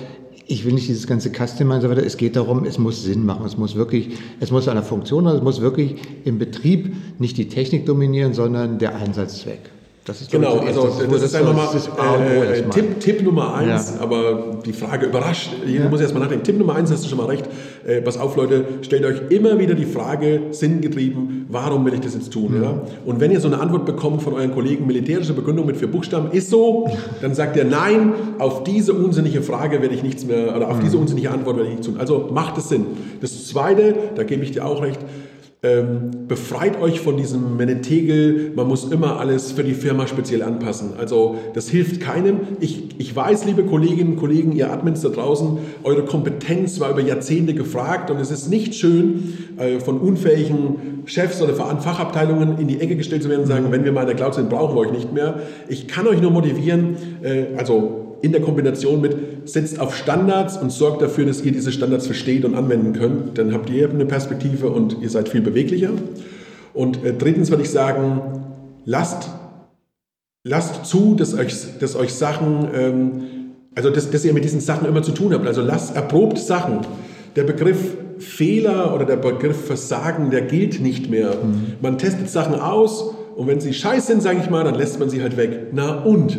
ich will nicht dieses ganze Customer und so weiter. Es geht darum, es muss Sinn machen. Es muss wirklich, es muss eine Funktion haben. Es muss wirklich im Betrieb nicht die Technik dominieren, sondern der Einsatzzweck. Das ist genau, also das, das, ist einfach mal äh, äh, Tipp, Tipp Nummer eins, ja. aber die Frage überrascht. Jeder ja. muss erst mal nachdenken. Tipp Nummer eins, hast du schon mal recht. Äh, pass auf, Leute, stellt euch immer wieder die Frage, sinngetrieben, warum will ich das jetzt tun? Mhm. Ja? Und wenn ihr so eine Antwort bekommt von euren Kollegen, militärische Begründung mit vier Buchstaben, ist so, dann sagt ihr nein, auf diese unsinnige Frage werde ich nichts mehr, oder auf mhm. diese unsinnige Antwort werde ich nichts tun. Also macht es Sinn. Das zweite, da gebe ich dir auch recht, ähm, befreit euch von diesem Menetegel, man muss immer alles für die Firma speziell anpassen. Also das hilft keinem. Ich, ich weiß, liebe Kolleginnen und Kollegen, ihr Admins da draußen, eure Kompetenz war über Jahrzehnte gefragt und es ist nicht schön, äh, von unfähigen Chefs oder Fachabteilungen in die Ecke gestellt zu werden und sagen, wenn wir mal in der Cloud sind, brauchen wir euch nicht mehr. Ich kann euch nur motivieren, äh, also in der Kombination mit setzt auf Standards und sorgt dafür, dass ihr diese Standards versteht und anwenden könnt. Dann habt ihr eine Perspektive und ihr seid viel beweglicher. Und äh, drittens würde ich sagen, lasst, lasst zu, dass euch, dass euch Sachen, ähm, also dass, dass ihr mit diesen Sachen immer zu tun habt. Also lasst erprobt Sachen. Der Begriff Fehler oder der Begriff Versagen, der gilt nicht mehr. Mhm. Man testet Sachen aus und wenn sie scheiße sind, sage ich mal, dann lässt man sie halt weg. Na und?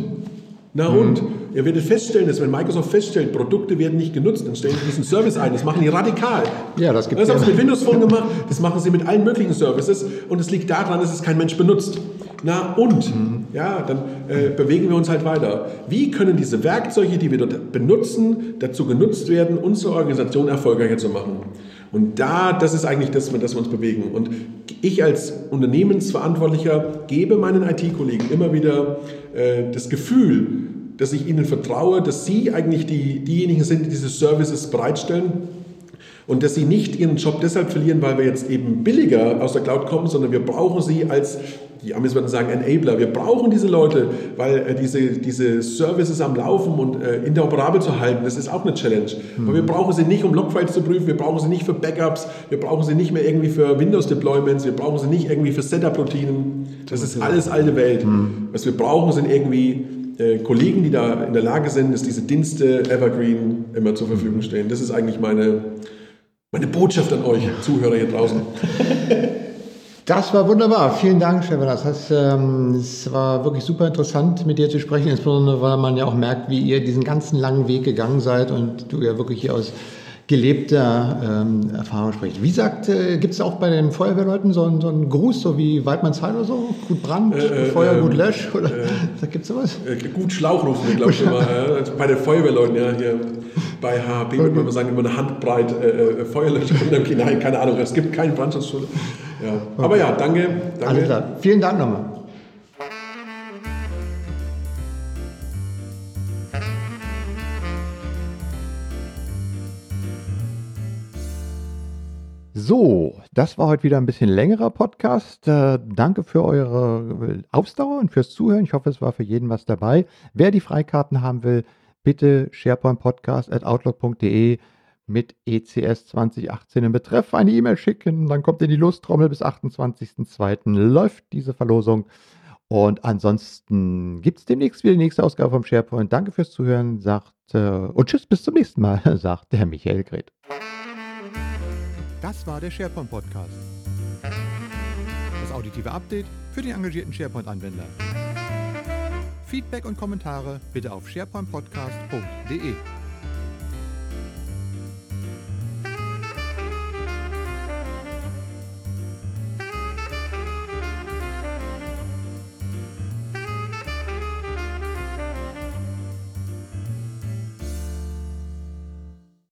Na mhm. und? Ihr werdet feststellen, dass wenn Microsoft feststellt, Produkte werden nicht genutzt, dann stellen sie diesen Service ein. Das machen die radikal. Ja, das gibt Das haben sie mit Windows Phone gemacht, das machen sie mit allen möglichen Services und es liegt daran, dass es kein Mensch benutzt. Na und? Mhm. Ja, dann äh, bewegen wir uns halt weiter. Wie können diese Werkzeuge, die wir dort benutzen, dazu genutzt werden, unsere Organisation erfolgreicher zu machen? Und da, das ist eigentlich das, dass wir uns bewegen. Und ich als Unternehmensverantwortlicher gebe meinen IT-Kollegen immer wieder äh, das Gefühl, dass ich ihnen vertraue, dass sie eigentlich die, diejenigen sind, die diese Services bereitstellen und dass sie nicht ihren Job deshalb verlieren, weil wir jetzt eben billiger aus der Cloud kommen, sondern wir brauchen sie als, die Amis würden sagen, Enabler. Wir brauchen diese Leute, weil äh, diese, diese Services am Laufen und äh, interoperabel zu halten, das ist auch eine Challenge. Mhm. Aber wir brauchen sie nicht, um Logfiles zu prüfen, wir brauchen sie nicht für Backups, wir brauchen sie nicht mehr irgendwie für Windows-Deployments, wir brauchen sie nicht irgendwie für Setup-Routinen. Das ist alles alte Welt. Mhm. Was wir brauchen, sind irgendwie äh, Kollegen, die da in der Lage sind, dass diese Dienste Evergreen immer zur Verfügung stehen. Das ist eigentlich meine, meine Botschaft an euch, Zuhörer hier draußen. <laughs> Das war wunderbar. Vielen Dank, Stefan. Das heißt, ähm, es war wirklich super interessant, mit dir zu sprechen, insbesondere weil man ja auch merkt, wie ihr diesen ganzen langen Weg gegangen seid und du ja wirklich hier aus gelebter ähm, Erfahrung spricht. Wie sagt, äh, gibt es auch bei den Feuerwehrleuten so, einen, so einen Gruß, so wie Weidmannsheil oder so? Gut Brand, äh, äh Feuer, gut ähm, Lösch? Oder äh, <laughs> gibt es sowas? Äh, gut Schlauch rufen wir, glaube ich, immer. Also bei den Feuerwehrleuten, ja, hier bei HHB würde man sagen, immer eine Handbreit äh, Feuerlöscher <laughs> hinein, keine Ahnung, es gibt keinen Brandschutzschule. Ja. Okay. Aber ja, danke. danke. Alles klar. Vielen Dank nochmal. So, das war heute wieder ein bisschen längerer Podcast. Äh, danke für eure Ausdauer und fürs Zuhören. Ich hoffe, es war für jeden was dabei. Wer die Freikarten haben will, bitte sharepointpodcast.outlook.de mit ECS 2018 im Betreff eine E-Mail schicken. Dann kommt in die Lusttrommel bis 28.02. läuft diese Verlosung. Und ansonsten gibt es demnächst wieder die nächste Ausgabe vom SharePoint. Danke fürs Zuhören, sagt äh, und tschüss, bis zum nächsten Mal, <laughs> sagt der Michael Gret. Das war der SharePoint Podcast. Das auditive Update für den engagierten SharePoint-Anwender. Feedback und Kommentare bitte auf sharepointpodcast.de.